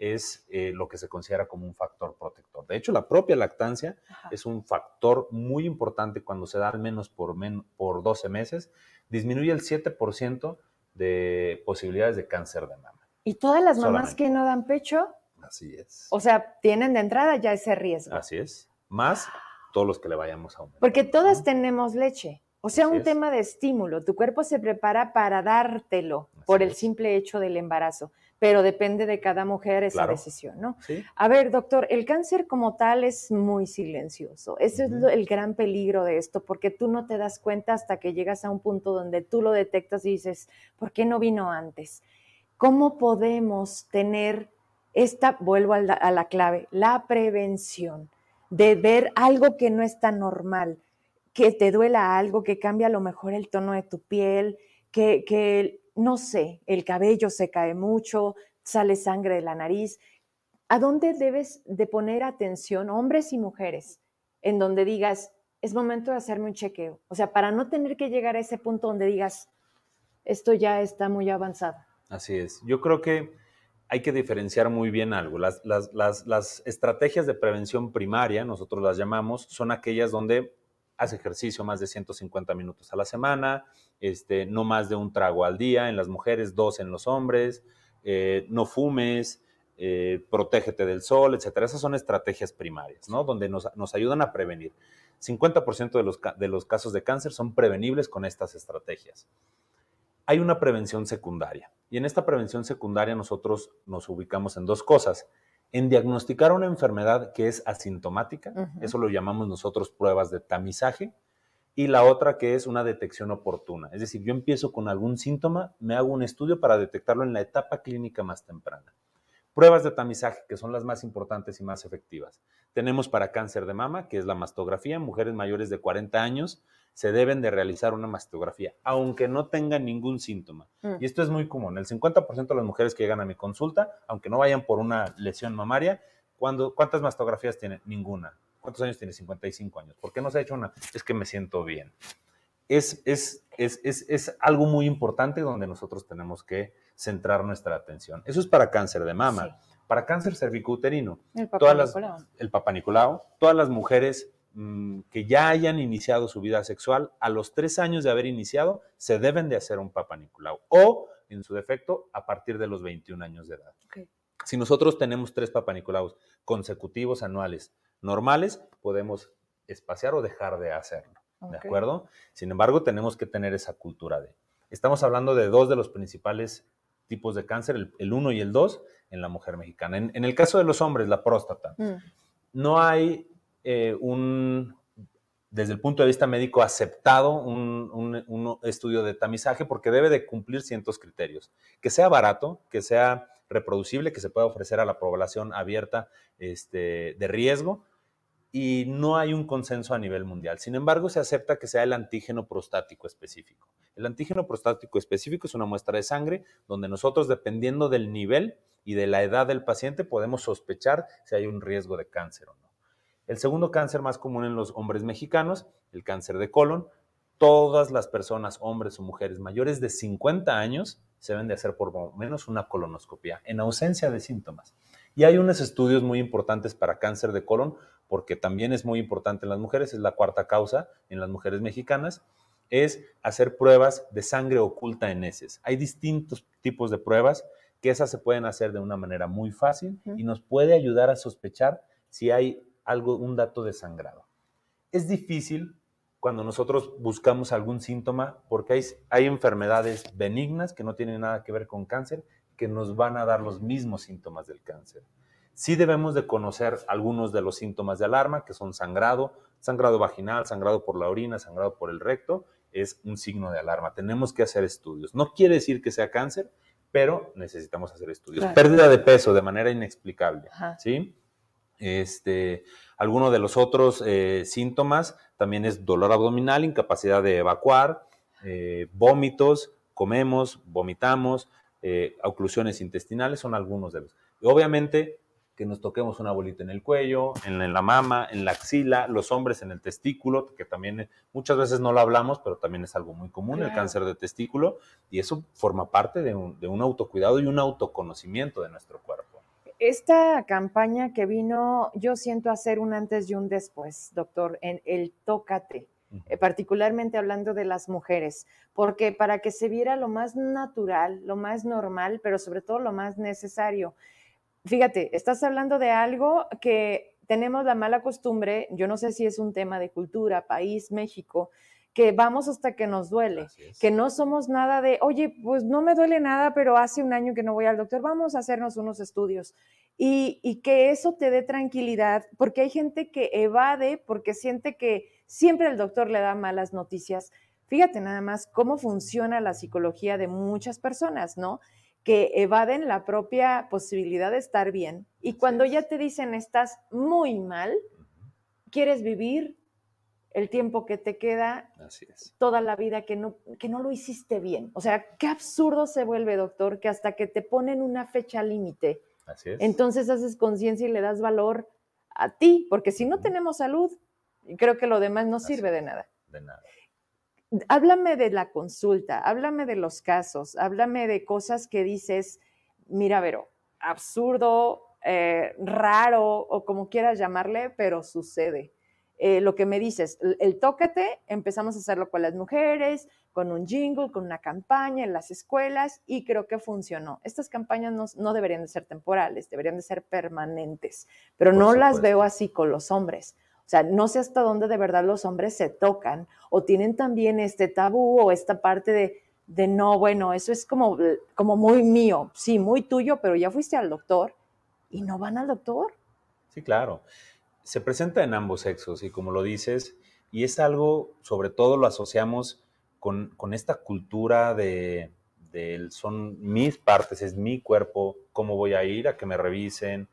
es eh, lo que se considera como un factor protector. De hecho, la propia lactancia es un factor muy importante cuando se da al menos por, por 12 meses, disminuye el 7% de posibilidades de cáncer de mama. ¿Y todas las mamás que no dan pecho? Así es. O sea, tienen de entrada ya ese riesgo. Así es más todos los que le vayamos a aumentar. Porque todas tenemos leche. O sea, un tema de estímulo. Tu cuerpo se prepara para dártelo por el simple hecho del embarazo, pero depende de cada mujer esa decisión, ¿no? A ver, doctor, el cáncer como tal es muy silencioso. Ese es el gran peligro de esto, porque tú no te das cuenta hasta que llegas a un punto donde tú lo detectas y dices, ¿por qué no vino antes? ¿Cómo podemos tener esta, vuelvo a la clave, la prevención? de ver algo que no está normal, que te duela algo, que cambia a lo mejor el tono de tu piel, que, que, no sé, el cabello se cae mucho, sale sangre de la nariz. ¿A dónde debes de poner atención, hombres y mujeres, en donde digas, es momento de hacerme un chequeo? O sea, para no tener que llegar a ese punto donde digas, esto ya está muy avanzado. Así es. Yo creo que hay que diferenciar muy bien algo. Las, las, estrategias de prevención primaria, nosotros las llamamos, son aquellas donde hace ejercicio más de 150 minutos a la semana, este, no más de un trago al día en las mujeres, dos en los hombres, eh, no fumes, eh, protégete del sol, etcétera. Esas son estrategias primarias, ¿no? Donde nos, nos ayudan a prevenir. 50% de los, de los casos de cáncer son prevenibles con estas estrategias hay una prevención secundaria. Y en esta prevención secundaria nosotros nos ubicamos en dos cosas. En diagnosticar una enfermedad que es asintomática, eso lo llamamos nosotros pruebas de tamizaje, y la otra que es una detección oportuna. Es decir, yo empiezo con algún síntoma, me hago un estudio para detectarlo en la etapa clínica más temprana. Pruebas de tamizaje, que son las más importantes y más efectivas. Tenemos para cáncer de mama, que es la mastografía en mujeres mayores de 40 años, se deben de realizar una mastografía, aunque no tengan ningún síntoma. Mm. Y esto es muy común. El 50% de las mujeres que llegan a mi consulta, aunque no vayan por una lesión mamaria, ¿cuántas mastografías tienen? Ninguna. ¿Cuántos años tiene? 55 años. ¿Por qué no se ha hecho una? Es que me siento bien. Es, es, es, es, algo muy importante donde nosotros tenemos que centrar nuestra atención. Eso es para cáncer de mama. Para cáncer cervicouterino, el papá el papá Nicolau, todas las mujeres Mm, que ya hayan iniciado su vida sexual, a los tres años de haber iniciado, se deben de hacer un Papa o, en su defecto, a partir de los 21 años de edad. Si nosotros tenemos tres Papa consecutivos anuales normales, podemos espaciar o dejar de hacerlo. ¿De acuerdo? Sin embargo, tenemos que tener esa cultura de. Estamos hablando de dos de los principales tipos de cáncer, el 1 y el 2, en la mujer mexicana. En, el caso de los hombres, la próstata. Mm. No hay eh, un, desde el punto de vista médico, aceptado un, un, estudio de tamizaje porque debe de cumplir ciertos criterios. Que sea barato, que sea reproducible, que se pueda ofrecer a la población abierta este, de riesgo y no hay un consenso a nivel mundial. Sin embargo, se acepta que sea el antígeno prostático específico. El antígeno prostático específico es una muestra de sangre donde nosotros, dependiendo del nivel y de la edad del paciente, podemos sospechar si hay un riesgo de cáncer o no. El segundo cáncer más común en los hombres mexicanos, el cáncer de colon, todas las personas, hombres o mujeres mayores de 50 años, se deben de hacer por lo menos una colonoscopia en ausencia de síntomas. Y hay unos estudios muy importantes para cáncer de colon, porque también es muy importante en las mujeres, es la cuarta causa en las mujeres mexicanas, es hacer pruebas de sangre oculta en heces. Hay distintos tipos de pruebas que esas se pueden hacer de una manera muy fácil y nos puede ayudar a sospechar si hay algo, un dato de sangrado. Es difícil cuando nosotros buscamos algún síntoma porque hay, hay enfermedades benignas que no tienen nada que ver con cáncer que nos van a dar los mismos síntomas del cáncer. Sí debemos de conocer algunos de los síntomas de alarma, que son sangrado, sangrado vaginal, sangrado por la orina, sangrado por el recto, es un signo de alarma. Tenemos que hacer estudios. No quiere decir que sea cáncer, pero necesitamos hacer estudios. Pérdida de peso de manera inexplicable, ¿sí? Este, alguno de los otros eh, síntomas también es dolor abdominal, incapacidad de evacuar, eh, vómitos, comemos, vomitamos, eh, oclusiones intestinales, son algunos de los. Y obviamente que nos toquemos una bolita en el cuello, en, la mama, en la axila, los hombres en el testículo, que también muchas veces no lo hablamos, pero también es algo muy común, el cáncer de testículo, y eso forma parte de un, de un autocuidado y un autoconocimiento de nuestro cuerpo. Esta campaña que vino, yo siento hacer un antes y un después, doctor, en el tócate. Eh, particularmente hablando de las mujeres, porque para que se viera lo más natural, lo más normal, pero sobre todo lo más necesario fíjate, estás hablando de algo que tenemos la mala costumbre, yo no sé si es un tema de cultura, país, México, que vamos hasta que nos duele, que no somos nada de, oye, pues no me duele nada, pero hace un año que no voy al doctor, vamos a hacernos unos estudios. Y, y que eso te dé tranquilidad, porque hay gente que evade porque siente que siempre el doctor le da malas noticias. Fíjate nada más cómo funciona la psicología de muchas personas, ¿no? que evaden la propia posibilidad de estar bien. Y cuando ya te dicen estás muy mal, quieres vivir el tiempo que te queda, toda la vida que no, que no lo hiciste bien. O sea, qué absurdo se vuelve, doctor, que hasta que te ponen una fecha límite, entonces haces conciencia y le das valor a ti, porque si no tenemos salud, creo que lo demás no sirve de nada. De nada háblame de la consulta, háblame de los casos, háblame de cosas que dices, mira, Vero, absurdo, eh, raro o como quieras llamarle, pero sucede. Eh, lo que me dices, el tócate, empezamos a hacerlo con las mujeres, con un jingle, con una campaña en las escuelas y creo que funcionó. Estas campañas no, no deberían de ser temporales, deberían de ser permanentes, pero no las veo así con los hombres. O sea, no sé hasta dónde de verdad los hombres se tocan o tienen también este tabú o esta parte de, de no, bueno, eso es como, como muy mío, sí, muy tuyo, pero ya fuiste al doctor y no van al doctor. Sí, claro. Se presenta en ambos sexos y como lo dices, y es algo, sobre todo lo asociamos con, con esta cultura de, de, son mis partes, es mi cuerpo, cómo voy a ir a que me revisen.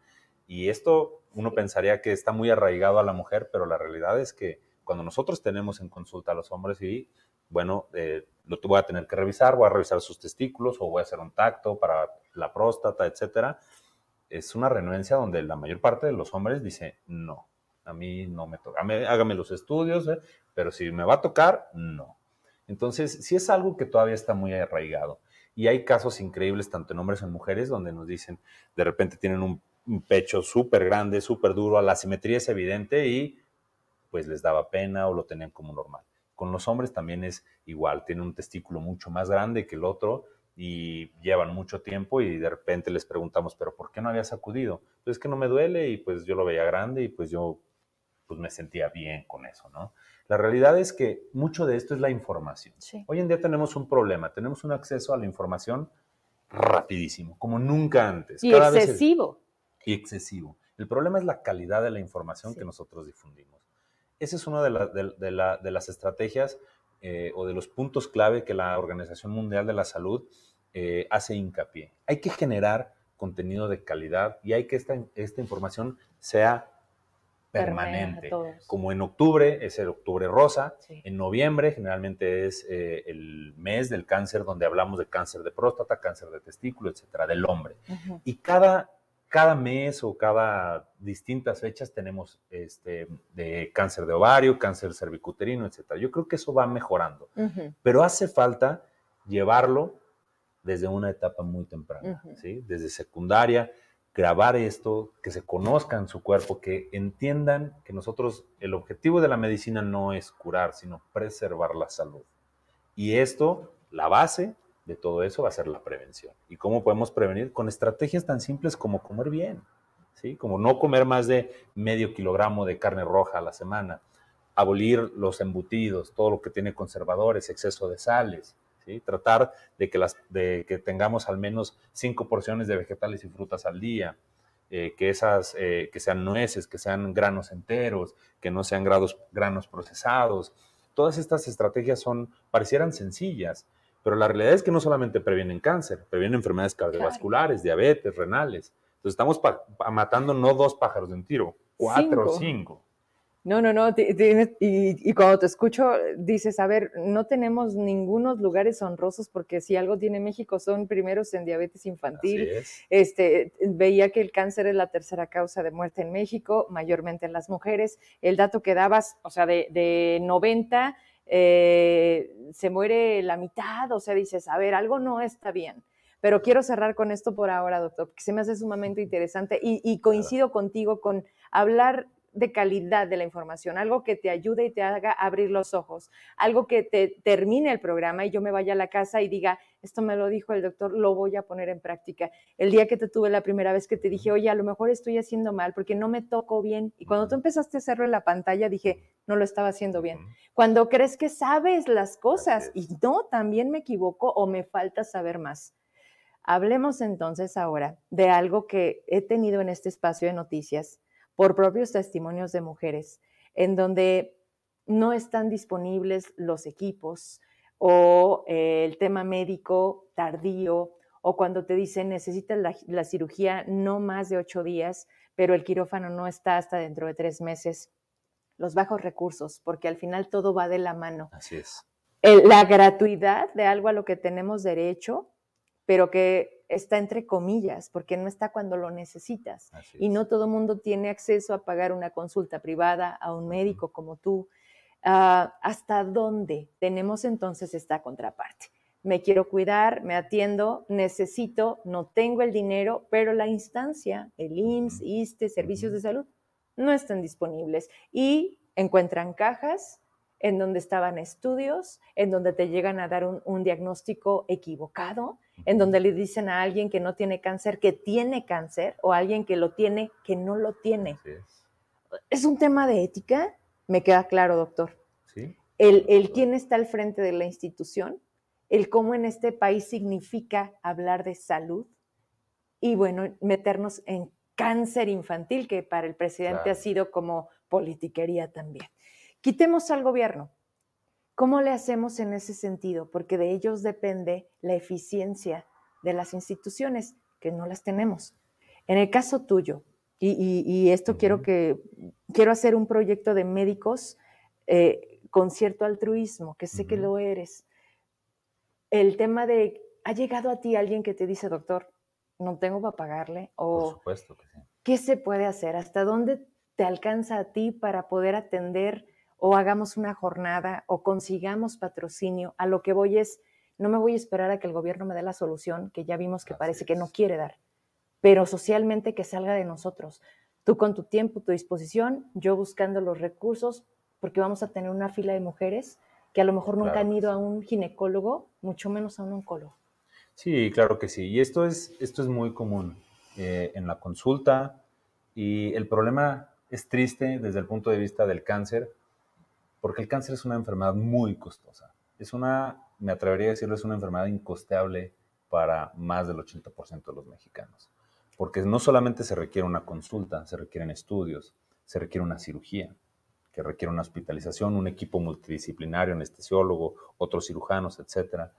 Y esto uno pensaría que está muy arraigado a la mujer, pero la realidad es que cuando nosotros tenemos en consulta a los hombres y, bueno, eh, lo voy a tener que revisar, voy a revisar sus testículos o voy a hacer un tacto para la próstata, etcétera, es una renuencia donde la mayor parte de los hombres dice, no, a mí no me toca, hágame los estudios, eh, pero si me va a tocar, no. Entonces, sí es algo que todavía está muy arraigado. Y hay casos increíbles, tanto en hombres como en mujeres, donde nos dicen, de repente tienen un pecho súper grande, súper duro, la simetría es evidente y pues les daba pena o lo tenían como normal. Con los hombres también es igual, tienen un testículo mucho más grande que el otro y llevan mucho tiempo y de repente les preguntamos, pero ¿por qué no había sacudido? Pues es que no me duele y pues yo lo veía grande y pues yo pues me sentía bien con eso, ¿no? La realidad es que mucho de esto es la información. Hoy en día tenemos un problema, tenemos un acceso a la información rapidísimo, como nunca antes. Y excesivo y excesivo. El problema es la calidad de la información que nosotros difundimos. Esa es una de, las estrategias eh, o de los puntos clave que la Organización Mundial de la Salud eh, hace hincapié. Hay que generar contenido de calidad y hay que esta, esta información sea permanente. Como en octubre es el octubre rosa, en noviembre generalmente es eh, el mes del cáncer donde hablamos de cáncer de próstata, cáncer de testículo, etcétera, del hombre. Y cada, cada mes o cada distintas fechas tenemos este, de cáncer de ovario, cáncer cervicuterino, etcétera. Yo creo que eso va mejorando, pero hace falta llevarlo desde una etapa muy temprana, ¿sí? desde secundaria grabar esto, que se conozcan su cuerpo, que entiendan que nosotros, el objetivo de la medicina no es curar, sino preservar la salud. Y esto, la base de todo eso va a ser la prevención. ¿Y cómo podemos prevenir? Con estrategias tan simples como comer bien, ¿sí? Como no comer más de medio kilogramo de carne roja a la semana, abolir los embutidos, todo lo que tiene conservadores, exceso de sales, Tratar de que, las, de que tengamos al menos cinco porciones de vegetales y frutas al día, eh, que, esas, eh, que sean nueces, que sean granos enteros, que no sean granos, granos procesados. Todas estas estrategias son, parecieran sencillas, pero la realidad es que no solamente previenen cáncer, previenen enfermedades cardiovasculares, diabetes, renales. Entonces estamos matando no dos pájaros de un tiro, cuatro o cinco. No, no, no. y, cuando te escucho, dices, a ver, no tenemos ningunos lugares honrosos porque si algo tiene México son primeros en diabetes infantil. Este, veía que el cáncer es la tercera causa de muerte en México, mayormente en las mujeres. El dato que dabas, o sea, de, 90 eh, se muere la mitad, o sea, dices, a ver, algo no está bien. Pero quiero cerrar con esto por ahora, doctor, porque se me hace sumamente interesante y, y coincido contigo con hablar de calidad de la información, algo que te ayude y te haga abrir los ojos, algo que te termine el programa y yo me vaya a la casa y diga, esto me lo dijo el doctor, lo voy a poner en práctica. El día que te tuve la primera vez que te dije, oye, a lo mejor estoy haciendo mal porque no me toco bien. Y cuando tú empezaste a hacerlo en la pantalla, dije, no lo estaba haciendo bien. Cuando crees que sabes las cosas y no, también me equivoco o me falta saber más. Hablemos entonces ahora de algo que he tenido en este espacio de noticias por propios testimonios de mujeres, en donde no están disponibles los equipos o eh, el tema médico tardío o cuando te dicen necesitas la, cirugía no más de ocho días, pero el quirófano no está hasta dentro de tres meses. Los bajos recursos, porque al final todo va de la mano. Así es. la gratuidad de algo a lo que tenemos derecho, pero que está entre comillas, porque no está cuando lo necesitas. Y no todo el mundo tiene acceso a pagar una consulta privada a un médico como tú. Ah, ¿Hasta dónde tenemos entonces esta contraparte? Me quiero cuidar, me atiendo, necesito, no tengo el dinero, pero la instancia, el IMSS, ISTE, servicios de salud, no están disponibles y encuentran cajas en donde estaban estudios, en donde te llegan a dar un diagnóstico equivocado, en donde le dicen a alguien que no tiene cáncer que tiene cáncer o a alguien que lo tiene que no lo tiene. Es. un tema de ética, me queda claro, doctor. ¿Sí? El, el quién está al frente de la institución, el cómo en este país significa hablar de salud y bueno, meternos en cáncer infantil, que para el presidente ha sido como politiquería también. Quitemos al gobierno, ¿Cómo le hacemos en ese sentido? Porque de ellos depende la eficiencia de las instituciones, que no las tenemos. En el caso tuyo, y, esto quiero que quiero hacer un proyecto de médicos eh, con cierto altruismo, que sé que lo eres. El tema de, ¿ha llegado a ti alguien que te dice, doctor, no tengo para pagarle? O, Por supuesto que sí. ¿Qué se puede hacer? ¿Hasta dónde te alcanza a ti para poder atender o hagamos una jornada o consigamos patrocinio. A lo que voy es, no me voy a esperar a que el gobierno me dé la solución, que ya vimos que parece que no quiere dar, pero socialmente que salga de nosotros. Tú con tu tiempo, tu disposición, yo buscando los recursos, porque vamos a tener una fila de mujeres que a lo mejor nunca han ido a un ginecólogo, mucho menos a un oncólogo. Sí, claro que sí. Y esto es, esto es muy común eh, en la consulta y el problema es triste desde el punto de vista del cáncer, porque el cáncer es una enfermedad muy costosa. Es una, me atrevería a decirlo, es una enfermedad incosteable para más del 80% de los mexicanos. porque no solamente se requiere una consulta, se requieren estudios, se requiere una cirugía, que requiere una hospitalización, un equipo multidisciplinario, anestesiólogo, otros cirujanos, etcétera.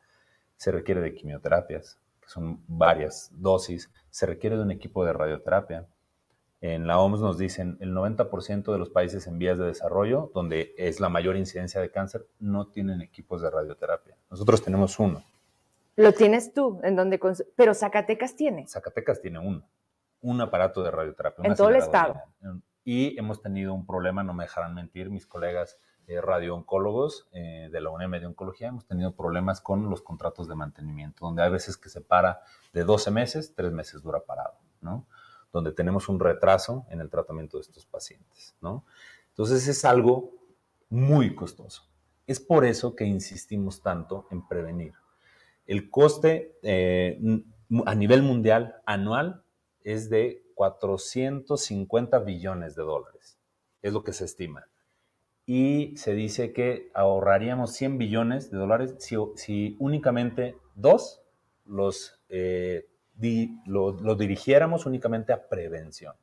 Se requiere de quimioterapias, que son varias dosis, se requiere de un equipo de radioterapia. En la OMS nos dicen el 90% de los países en vías de desarrollo, donde es la mayor incidencia de cáncer, no tienen equipos de radioterapia. Nosotros tenemos uno. Lo tienes tú, en donde pero Zacatecas tiene. Zacatecas tiene uno, un aparato de radioterapia. En todo el estado. Y hemos tenido un problema, no me dejarán mentir, mis colegas eh, radiooncólogos eh, de la UNEM de Oncología, hemos tenido problemas con los contratos de mantenimiento, donde hay veces que se para de 12 meses, 3 meses dura parado, ¿no? Donde tenemos un retraso en el tratamiento de estos pacientes, ¿no? Entonces es algo muy costoso. Es por eso que insistimos tanto en prevenir. El coste eh, a nivel mundial anual es de 450 billones de dólares. Es lo que se estima. Y se dice que ahorraríamos 100 billones de dólares si, únicamente dos los, eh, lo, dirigiéramos únicamente a prevención.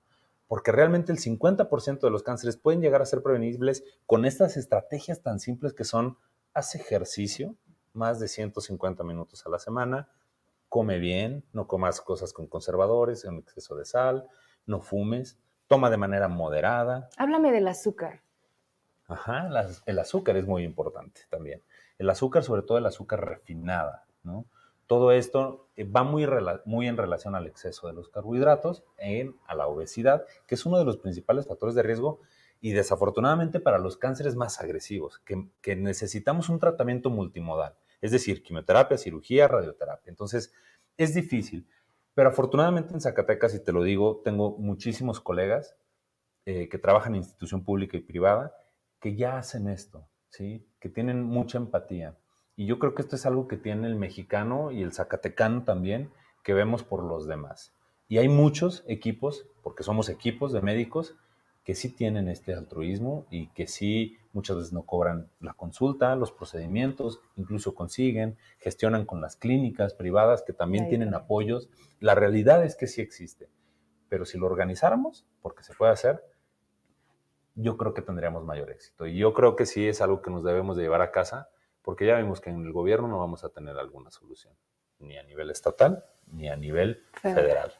Porque realmente el 50% de los cánceres pueden llegar a ser prevenibles con estas estrategias tan simples que son, haz ejercicio más de 150 minutos a la semana, come bien, no comas cosas con conservadores, en exceso de sal, no fumes, toma de manera moderada. Háblame del azúcar. Ajá, el azúcar es muy importante también. El azúcar, sobre todo el azúcar refinada, ¿no? Todo esto eh, va muy, en relación al exceso de los carbohidratos, a la obesidad, que es uno de los principales factores de riesgo y desafortunadamente para los cánceres más agresivos, que, que necesitamos un tratamiento multimodal. Es decir, quimioterapia, cirugía, radioterapia. Entonces, es difícil. Pero afortunadamente en Zacatecas, y te lo digo, tengo muchísimos colegas eh, que trabajan en institución pública y privada que ya hacen esto, ¿sí? Que tienen mucha empatía. Y yo creo que esto es algo que tiene el mexicano y el zacatecano también, que vemos por los demás. Y hay muchos equipos, porque somos equipos de médicos, que sí tienen este altruismo y que sí muchas veces no cobran la consulta, los procedimientos, incluso consiguen, gestionan con las clínicas privadas que también tienen apoyos. La realidad es que sí existe, pero si lo organizáramos, porque se puede hacer, yo creo que tendríamos mayor éxito. Y yo creo que sí es algo que nos debemos de llevar a casa, porque ya vimos que en el gobierno no vamos a tener alguna solución, ni a nivel estatal, ni a nivel federal.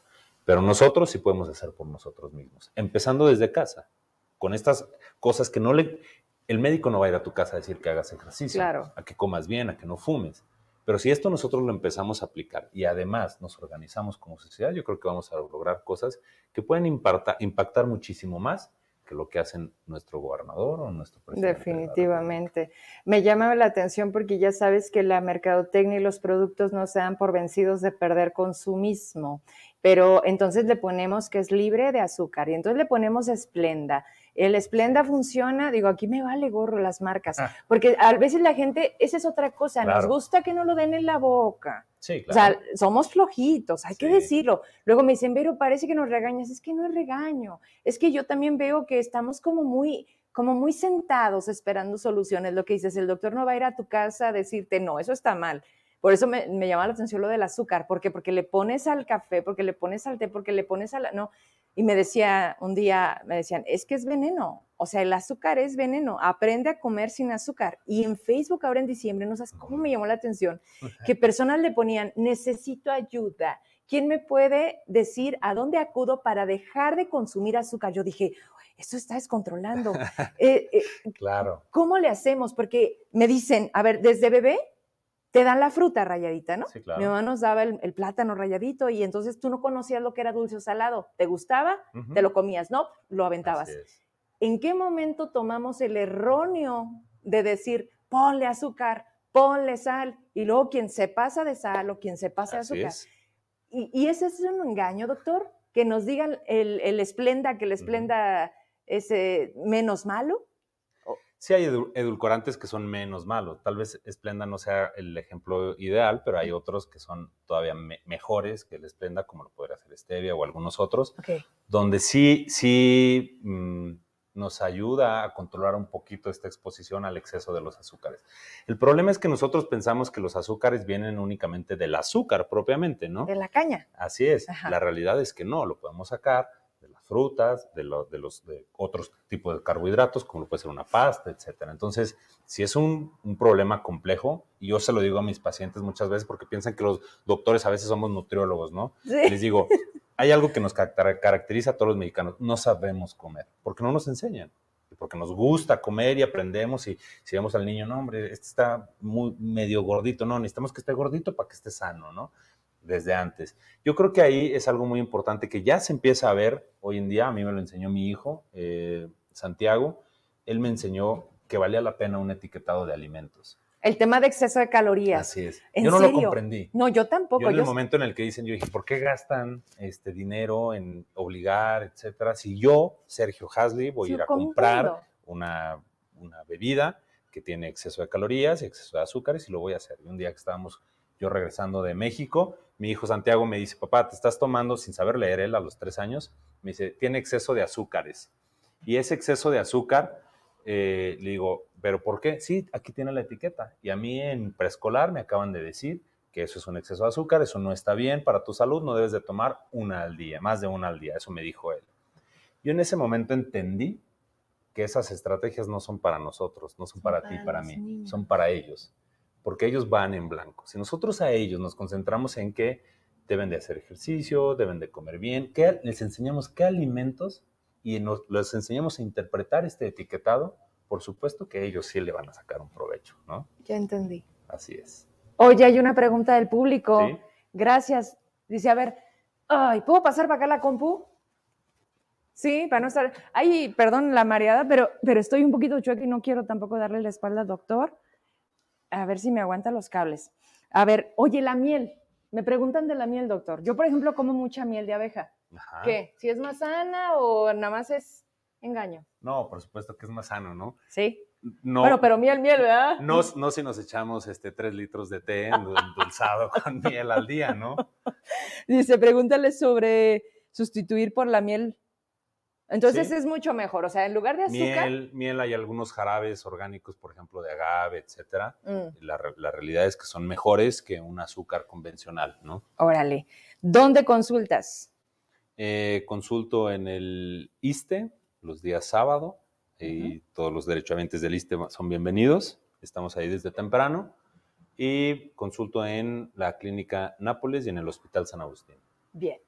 Pero nosotros sí podemos hacer por nosotros mismos, empezando desde casa, con estas cosas que no le... El médico no va a ir a tu casa a decir que hagas ejercicio, a que comas bien, a que no fumes. Pero si esto nosotros lo empezamos a aplicar y además nos organizamos como sociedad, yo creo que vamos a lograr cosas que pueden impactar muchísimo más que lo que hacen nuestro gobernador o nuestro presidente. Definitivamente. Me llama la atención porque ya sabes que la mercadotecnia y los productos no se dan por vencidos de perder consumismo, pero entonces le ponemos que es libre de azúcar y entonces le ponemos esplenda. El esplenda funciona, digo, aquí me vale gorro las marcas, ah. porque a veces la gente, esa es otra cosa, nos gusta que no lo den en la boca. Sí, claro. O sea, somos flojitos, hay que decirlo. Luego me dicen, pero parece que nos regañas. Es que no es regaño. Es que yo también veo que estamos como muy, como muy sentados esperando soluciones. Lo que dices, el doctor no va a ir a tu casa a decirte, no, eso está mal. Por eso me, me llama la atención lo del azúcar. ¿Por qué? Porque le pones al café, porque le pones al té, porque le pones a la... No. Y me decía, un día me decían, es que es veneno. O sea, el azúcar es veneno. Aprende a comer sin azúcar. Y en Facebook ahora en diciembre, no sabes cómo me llamó la atención, que personas le ponían, necesito ayuda. ¿Quién me puede decir a dónde acudo para dejar de consumir azúcar? Yo dije, esto está descontrolando. Eh, eh, claro. ¿Cómo le hacemos? Porque me dicen, a ver, desde bebé te dan la fruta rayadita, ¿no? Sí, claro. Mi mamá nos daba el, plátano rayadito y entonces tú no conocías lo que era dulce o salado. ¿Te gustaba? Te lo comías, ¿no? Lo aventabas. ¿En qué momento tomamos el erróneo de decir, ponle azúcar, ponle sal, y luego quien se pasa de sal o quien se pasa de azúcar? Y, ese es un engaño, doctor, que nos digan el, el esplenda, que el esplenda es eh, menos malo. Sí hay edulcorantes que son menos malos. Tal vez Esplenda no sea el ejemplo ideal, pero hay otros que son todavía mejores que el Esplenda, como lo podría hacer Stevia o algunos otros, donde sí, sí mm, nos ayuda a controlar un poquito esta exposición al exceso de los azúcares. El problema es que nosotros pensamos que los azúcares vienen únicamente del azúcar propiamente, ¿no? De la caña. Así es. La realidad es que no, lo podemos sacar de las frutas, de, de los de otros tipos de carbohidratos, como puede ser una pasta, etcétera. Entonces, si es un, un, problema complejo, y yo se lo digo a mis pacientes muchas veces porque piensan que los doctores a veces somos nutriólogos, ¿no? Les digo, hay algo que nos caracteriza a todos los mexicanos, no sabemos comer, porque no nos enseñan, porque nos gusta comer y aprendemos y si vemos al niño, no, hombre, este está muy medio gordito, no, necesitamos que esté gordito para que esté sano, ¿no? Desde antes. Yo creo que ahí es algo muy importante que ya se empieza a ver hoy en día, a mí me lo enseñó mi hijo, eh, Santiago, él me enseñó que valía la pena un etiquetado de alimentos. El tema de exceso de calorías. Así es. yo no lo comprendí. No, yo tampoco. Yo en el momento en el que dicen, yo dije, ¿por qué gastan este dinero en obligar, etcétera? Si yo, Sergio Hasley, voy a ir a comprar una, una, bebida que tiene exceso de calorías y exceso de azúcares y lo voy a hacer. Y un día que estábamos yo regresando de México, mi hijo Santiago me dice, papá, te estás tomando sin saber leer él a los tres años. Me dice, tiene exceso de azúcares. Y ese exceso de azúcar, eh, le digo, ¿Pero por qué? Sí, aquí tiene la etiqueta. Y a mí en preescolar me acaban de decir que eso es un exceso de azúcar, eso no está bien para tu salud, no debes de tomar una al día, más de una al día, eso me dijo él. Yo en ese momento entendí que esas estrategias no son para nosotros, no son, para, ti, para mí, son para ellos, porque ellos van en blanco. Si nosotros a ellos nos concentramos en que deben de hacer ejercicio, deben de comer bien, que les enseñamos qué alimentos y nos, les enseñamos a interpretar este etiquetado, por supuesto que ellos sí le van a sacar un provecho, ¿no? Ya entendí. Así es. Oye, hay una pregunta del público. Gracias. Dice, a ver, ay, ¿puedo pasar para acá la compu? Sí, para no estar. Ay, perdón la mareada, pero, pero estoy un poquito chueca y no quiero tampoco darle la espalda al doctor. A ver si me aguanta los cables. A ver, oye, la miel. Me preguntan de la miel, doctor. Yo, por ejemplo, como mucha miel de abeja. Ajá. ¿Qué? ¿Si es más sana o nada más es engaño. No, por supuesto que es más sano, ¿no? Sí. No, bueno, pero miel, miel, ¿verdad? No, no si nos echamos este tres litros de té endulzado con miel al día, ¿no? Dice, pregúntale sobre sustituir por la miel. Entonces es mucho mejor, o sea, en lugar de azúcar. Miel, miel hay algunos jarabes orgánicos, por ejemplo, de agave, etcétera. Mm. La, la, realidad es que son mejores que un azúcar convencional, ¿no? Órale. ¿Dónde consultas? Eh, consulto en el ISTE, los días sábado y todos los derechohabientes del ISTE son bienvenidos. Estamos ahí desde temprano y consulto en la clínica Nápoles y en el Hospital San Agustín. Bien.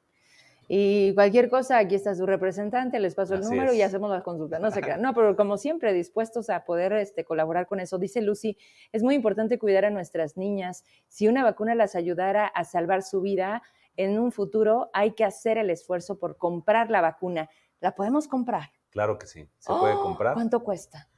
Y cualquier cosa, aquí está su representante, les paso el número y hacemos la consulta. No se crean. No, pero como siempre, dispuestos a poder este, colaborar con eso. Dice Lucy, es muy importante cuidar a nuestras niñas. Si una vacuna las ayudara a salvar su vida, en un futuro hay que hacer el esfuerzo por comprar la vacuna. ¿La podemos comprar? Claro que sí, se puede ¡Oh! comprar. ¿Cuánto cuesta?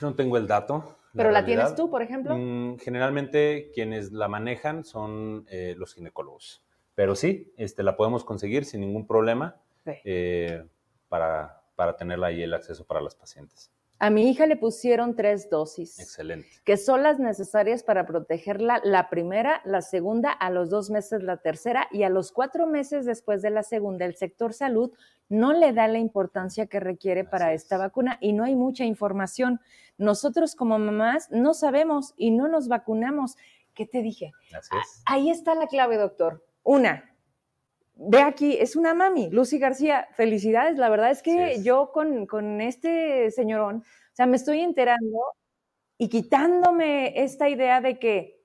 No tengo el dato. ¿Pero la, tienes tú, por ejemplo? Mm, generalmente quienes la manejan son eh, los ginecólogos. Pero sí, este, la podemos conseguir sin ningún problema eh, para, para tenerla ahí el acceso para las pacientes. A mi hija le pusieron tres dosis. Excelente. Que son las necesarias para protegerla la primera, la segunda, a los dos meses la tercera y a los cuatro meses después de la segunda. El sector salud no le da la importancia que requiere para esta vacuna y no hay mucha información. Nosotros como mamás no sabemos y no nos vacunamos. ¿Qué te dije? Así es. Ahí está la clave, doctor. Una, ve aquí, es una mami, Lucy García, felicidades. La verdad es que yo con, con, este señorón, o sea, me estoy enterando y quitándome esta idea de que,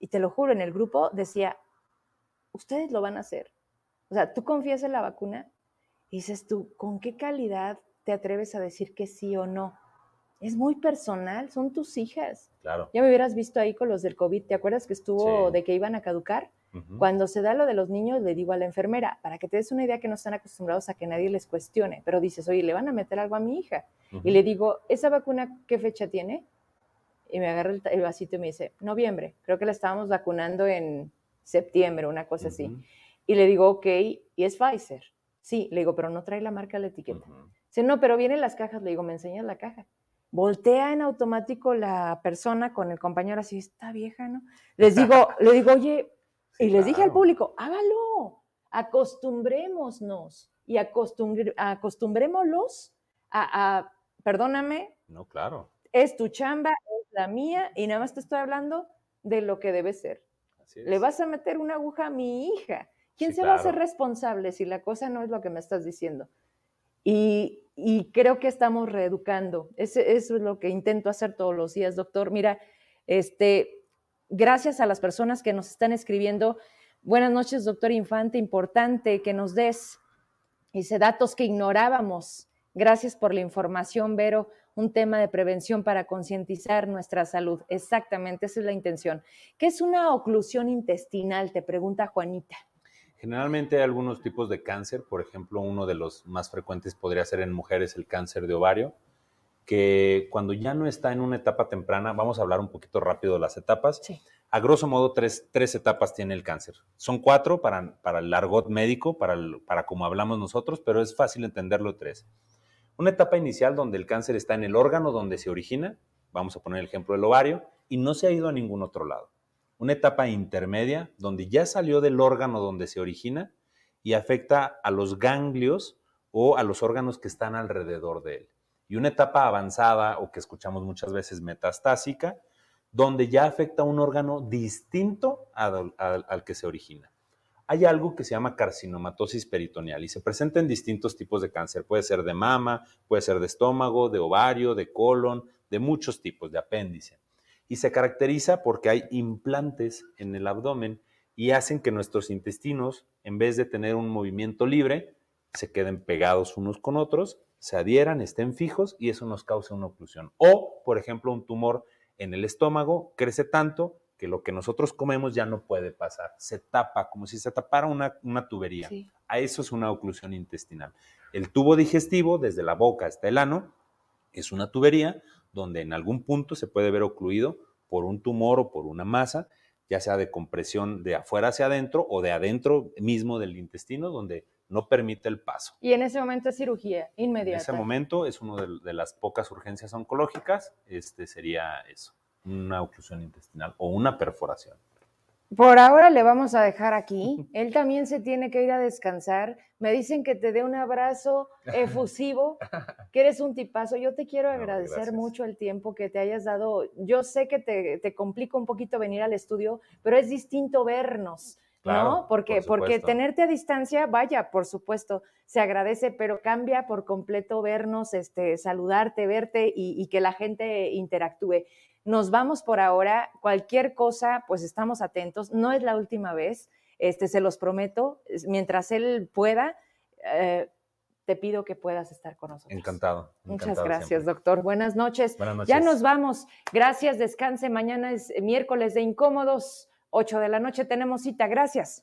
y te lo juro, en el grupo decía, ustedes lo van a hacer. O sea, tú confías en la vacuna y dices tú, ¿con qué calidad te atreves a decir que sí o no? Es muy personal, son tus hijas. Claro. Ya me hubieras visto ahí con los del COVID, ¿te acuerdas que estuvo de que iban a caducar? Cuando se da lo de los niños, le digo a la enfermera, para que te des una idea que no están acostumbrados a que nadie les cuestione, pero dices, oye, le van a meter algo a mi hija. Y le digo, ¿esa vacuna qué fecha tiene? Y me agarra el, vasito y me dice, noviembre, creo que la estábamos vacunando en septiembre, una cosa así. Y le digo, ok, ¿y es Pfizer? Sí, le digo, pero no trae la marca la etiqueta. Dice, no, pero vienen las cajas, le digo, ¿me enseñas la caja? Voltea en automático la persona con el compañero así, está vieja, ¿no? Les digo, le digo, oye, y les dije al público, hágalo, acostumbrémonos y acostumbrémoslos a, perdóname. No, claro. Es tu chamba, es la mía, y nada más te estoy hablando de lo que debe ser. Le vas a meter una aguja a mi hija. ¿Quién se va a hacer responsable si la cosa no es lo que me estás diciendo? Y, creo que estamos reeducando. eso es lo que intento hacer todos los días, doctor. Mira, este, gracias a las personas que nos están escribiendo. Buenas noches, doctor Infante. Importante que nos des ese datos que ignorábamos. Gracias por la información, Vero. Un tema de prevención para concientizar nuestra salud. Exactamente, esa es la intención. ¿Qué es una oclusión intestinal? Te pregunta Juanita. Generalmente hay algunos tipos de cáncer, por ejemplo, uno de los más frecuentes podría ser en mujeres el cáncer de ovario, que cuando ya no está en una etapa temprana, vamos a hablar un poquito rápido de las etapas. A grosso modo, tres, etapas tiene el cáncer. Son cuatro para, para el argot médico, para, para como hablamos nosotros, pero es fácil entenderlo tres. Una etapa inicial donde el cáncer está en el órgano donde se origina, vamos a poner el ejemplo del ovario, y no se ha ido a ningún otro lado una etapa intermedia donde ya salió del órgano donde se origina y afecta a los ganglios o a los órganos que están alrededor de él. Y una etapa avanzada o que escuchamos muchas veces metastásica, donde ya afecta a un órgano distinto al, que se origina. Hay algo que se llama carcinomatosis peritoneal y se presenta en distintos tipos de cáncer. Puede ser de mama, puede ser de estómago, de ovario, de colon, de muchos tipos, de apéndice y se caracteriza porque hay implantes en el abdomen y hacen que nuestros intestinos, en vez de tener un movimiento libre, se queden pegados unos con otros, se adhieran, estén fijos y eso nos causa una oclusión. O, por ejemplo, un tumor en el estómago crece tanto que lo que nosotros comemos ya no puede pasar, se tapa como si se tapara una, tubería. A eso es una oclusión intestinal. El tubo digestivo, desde la boca hasta el ano, es una tubería donde en algún punto se puede ver ocluido por un tumor o por una masa, ya sea de compresión de afuera hacia adentro o de adentro mismo del intestino, donde no permite el paso. Y en ese momento es cirugía inmediata. En ese momento es una de, las pocas urgencias oncológicas, este sería eso, una oclusión intestinal o una perforación. Por ahora le vamos a dejar aquí. Él también se tiene que ir a descansar. Me dicen que te dé un abrazo efusivo, que eres un tipazo. Yo te quiero agradecer mucho el tiempo que te hayas dado. Yo sé que te, te complica un poquito venir al estudio, pero es distinto vernos. ¿no? Porque, porque tenerte a distancia, vaya, por supuesto, se agradece, pero cambia por completo vernos, este, saludarte, verte y, y que la gente interactúe. Nos vamos por ahora. Cualquier cosa, pues estamos atentos. No es la última vez, este, se los prometo. Mientras él pueda, eh, te pido que puedas estar con nosotros. Encantado. Muchas gracias, doctor. Buenas noches. Buenas noches. Ya nos vamos. Gracias, descanse. Mañana es miércoles de incómodos. 8 de la noche tenemos cita. Gracias.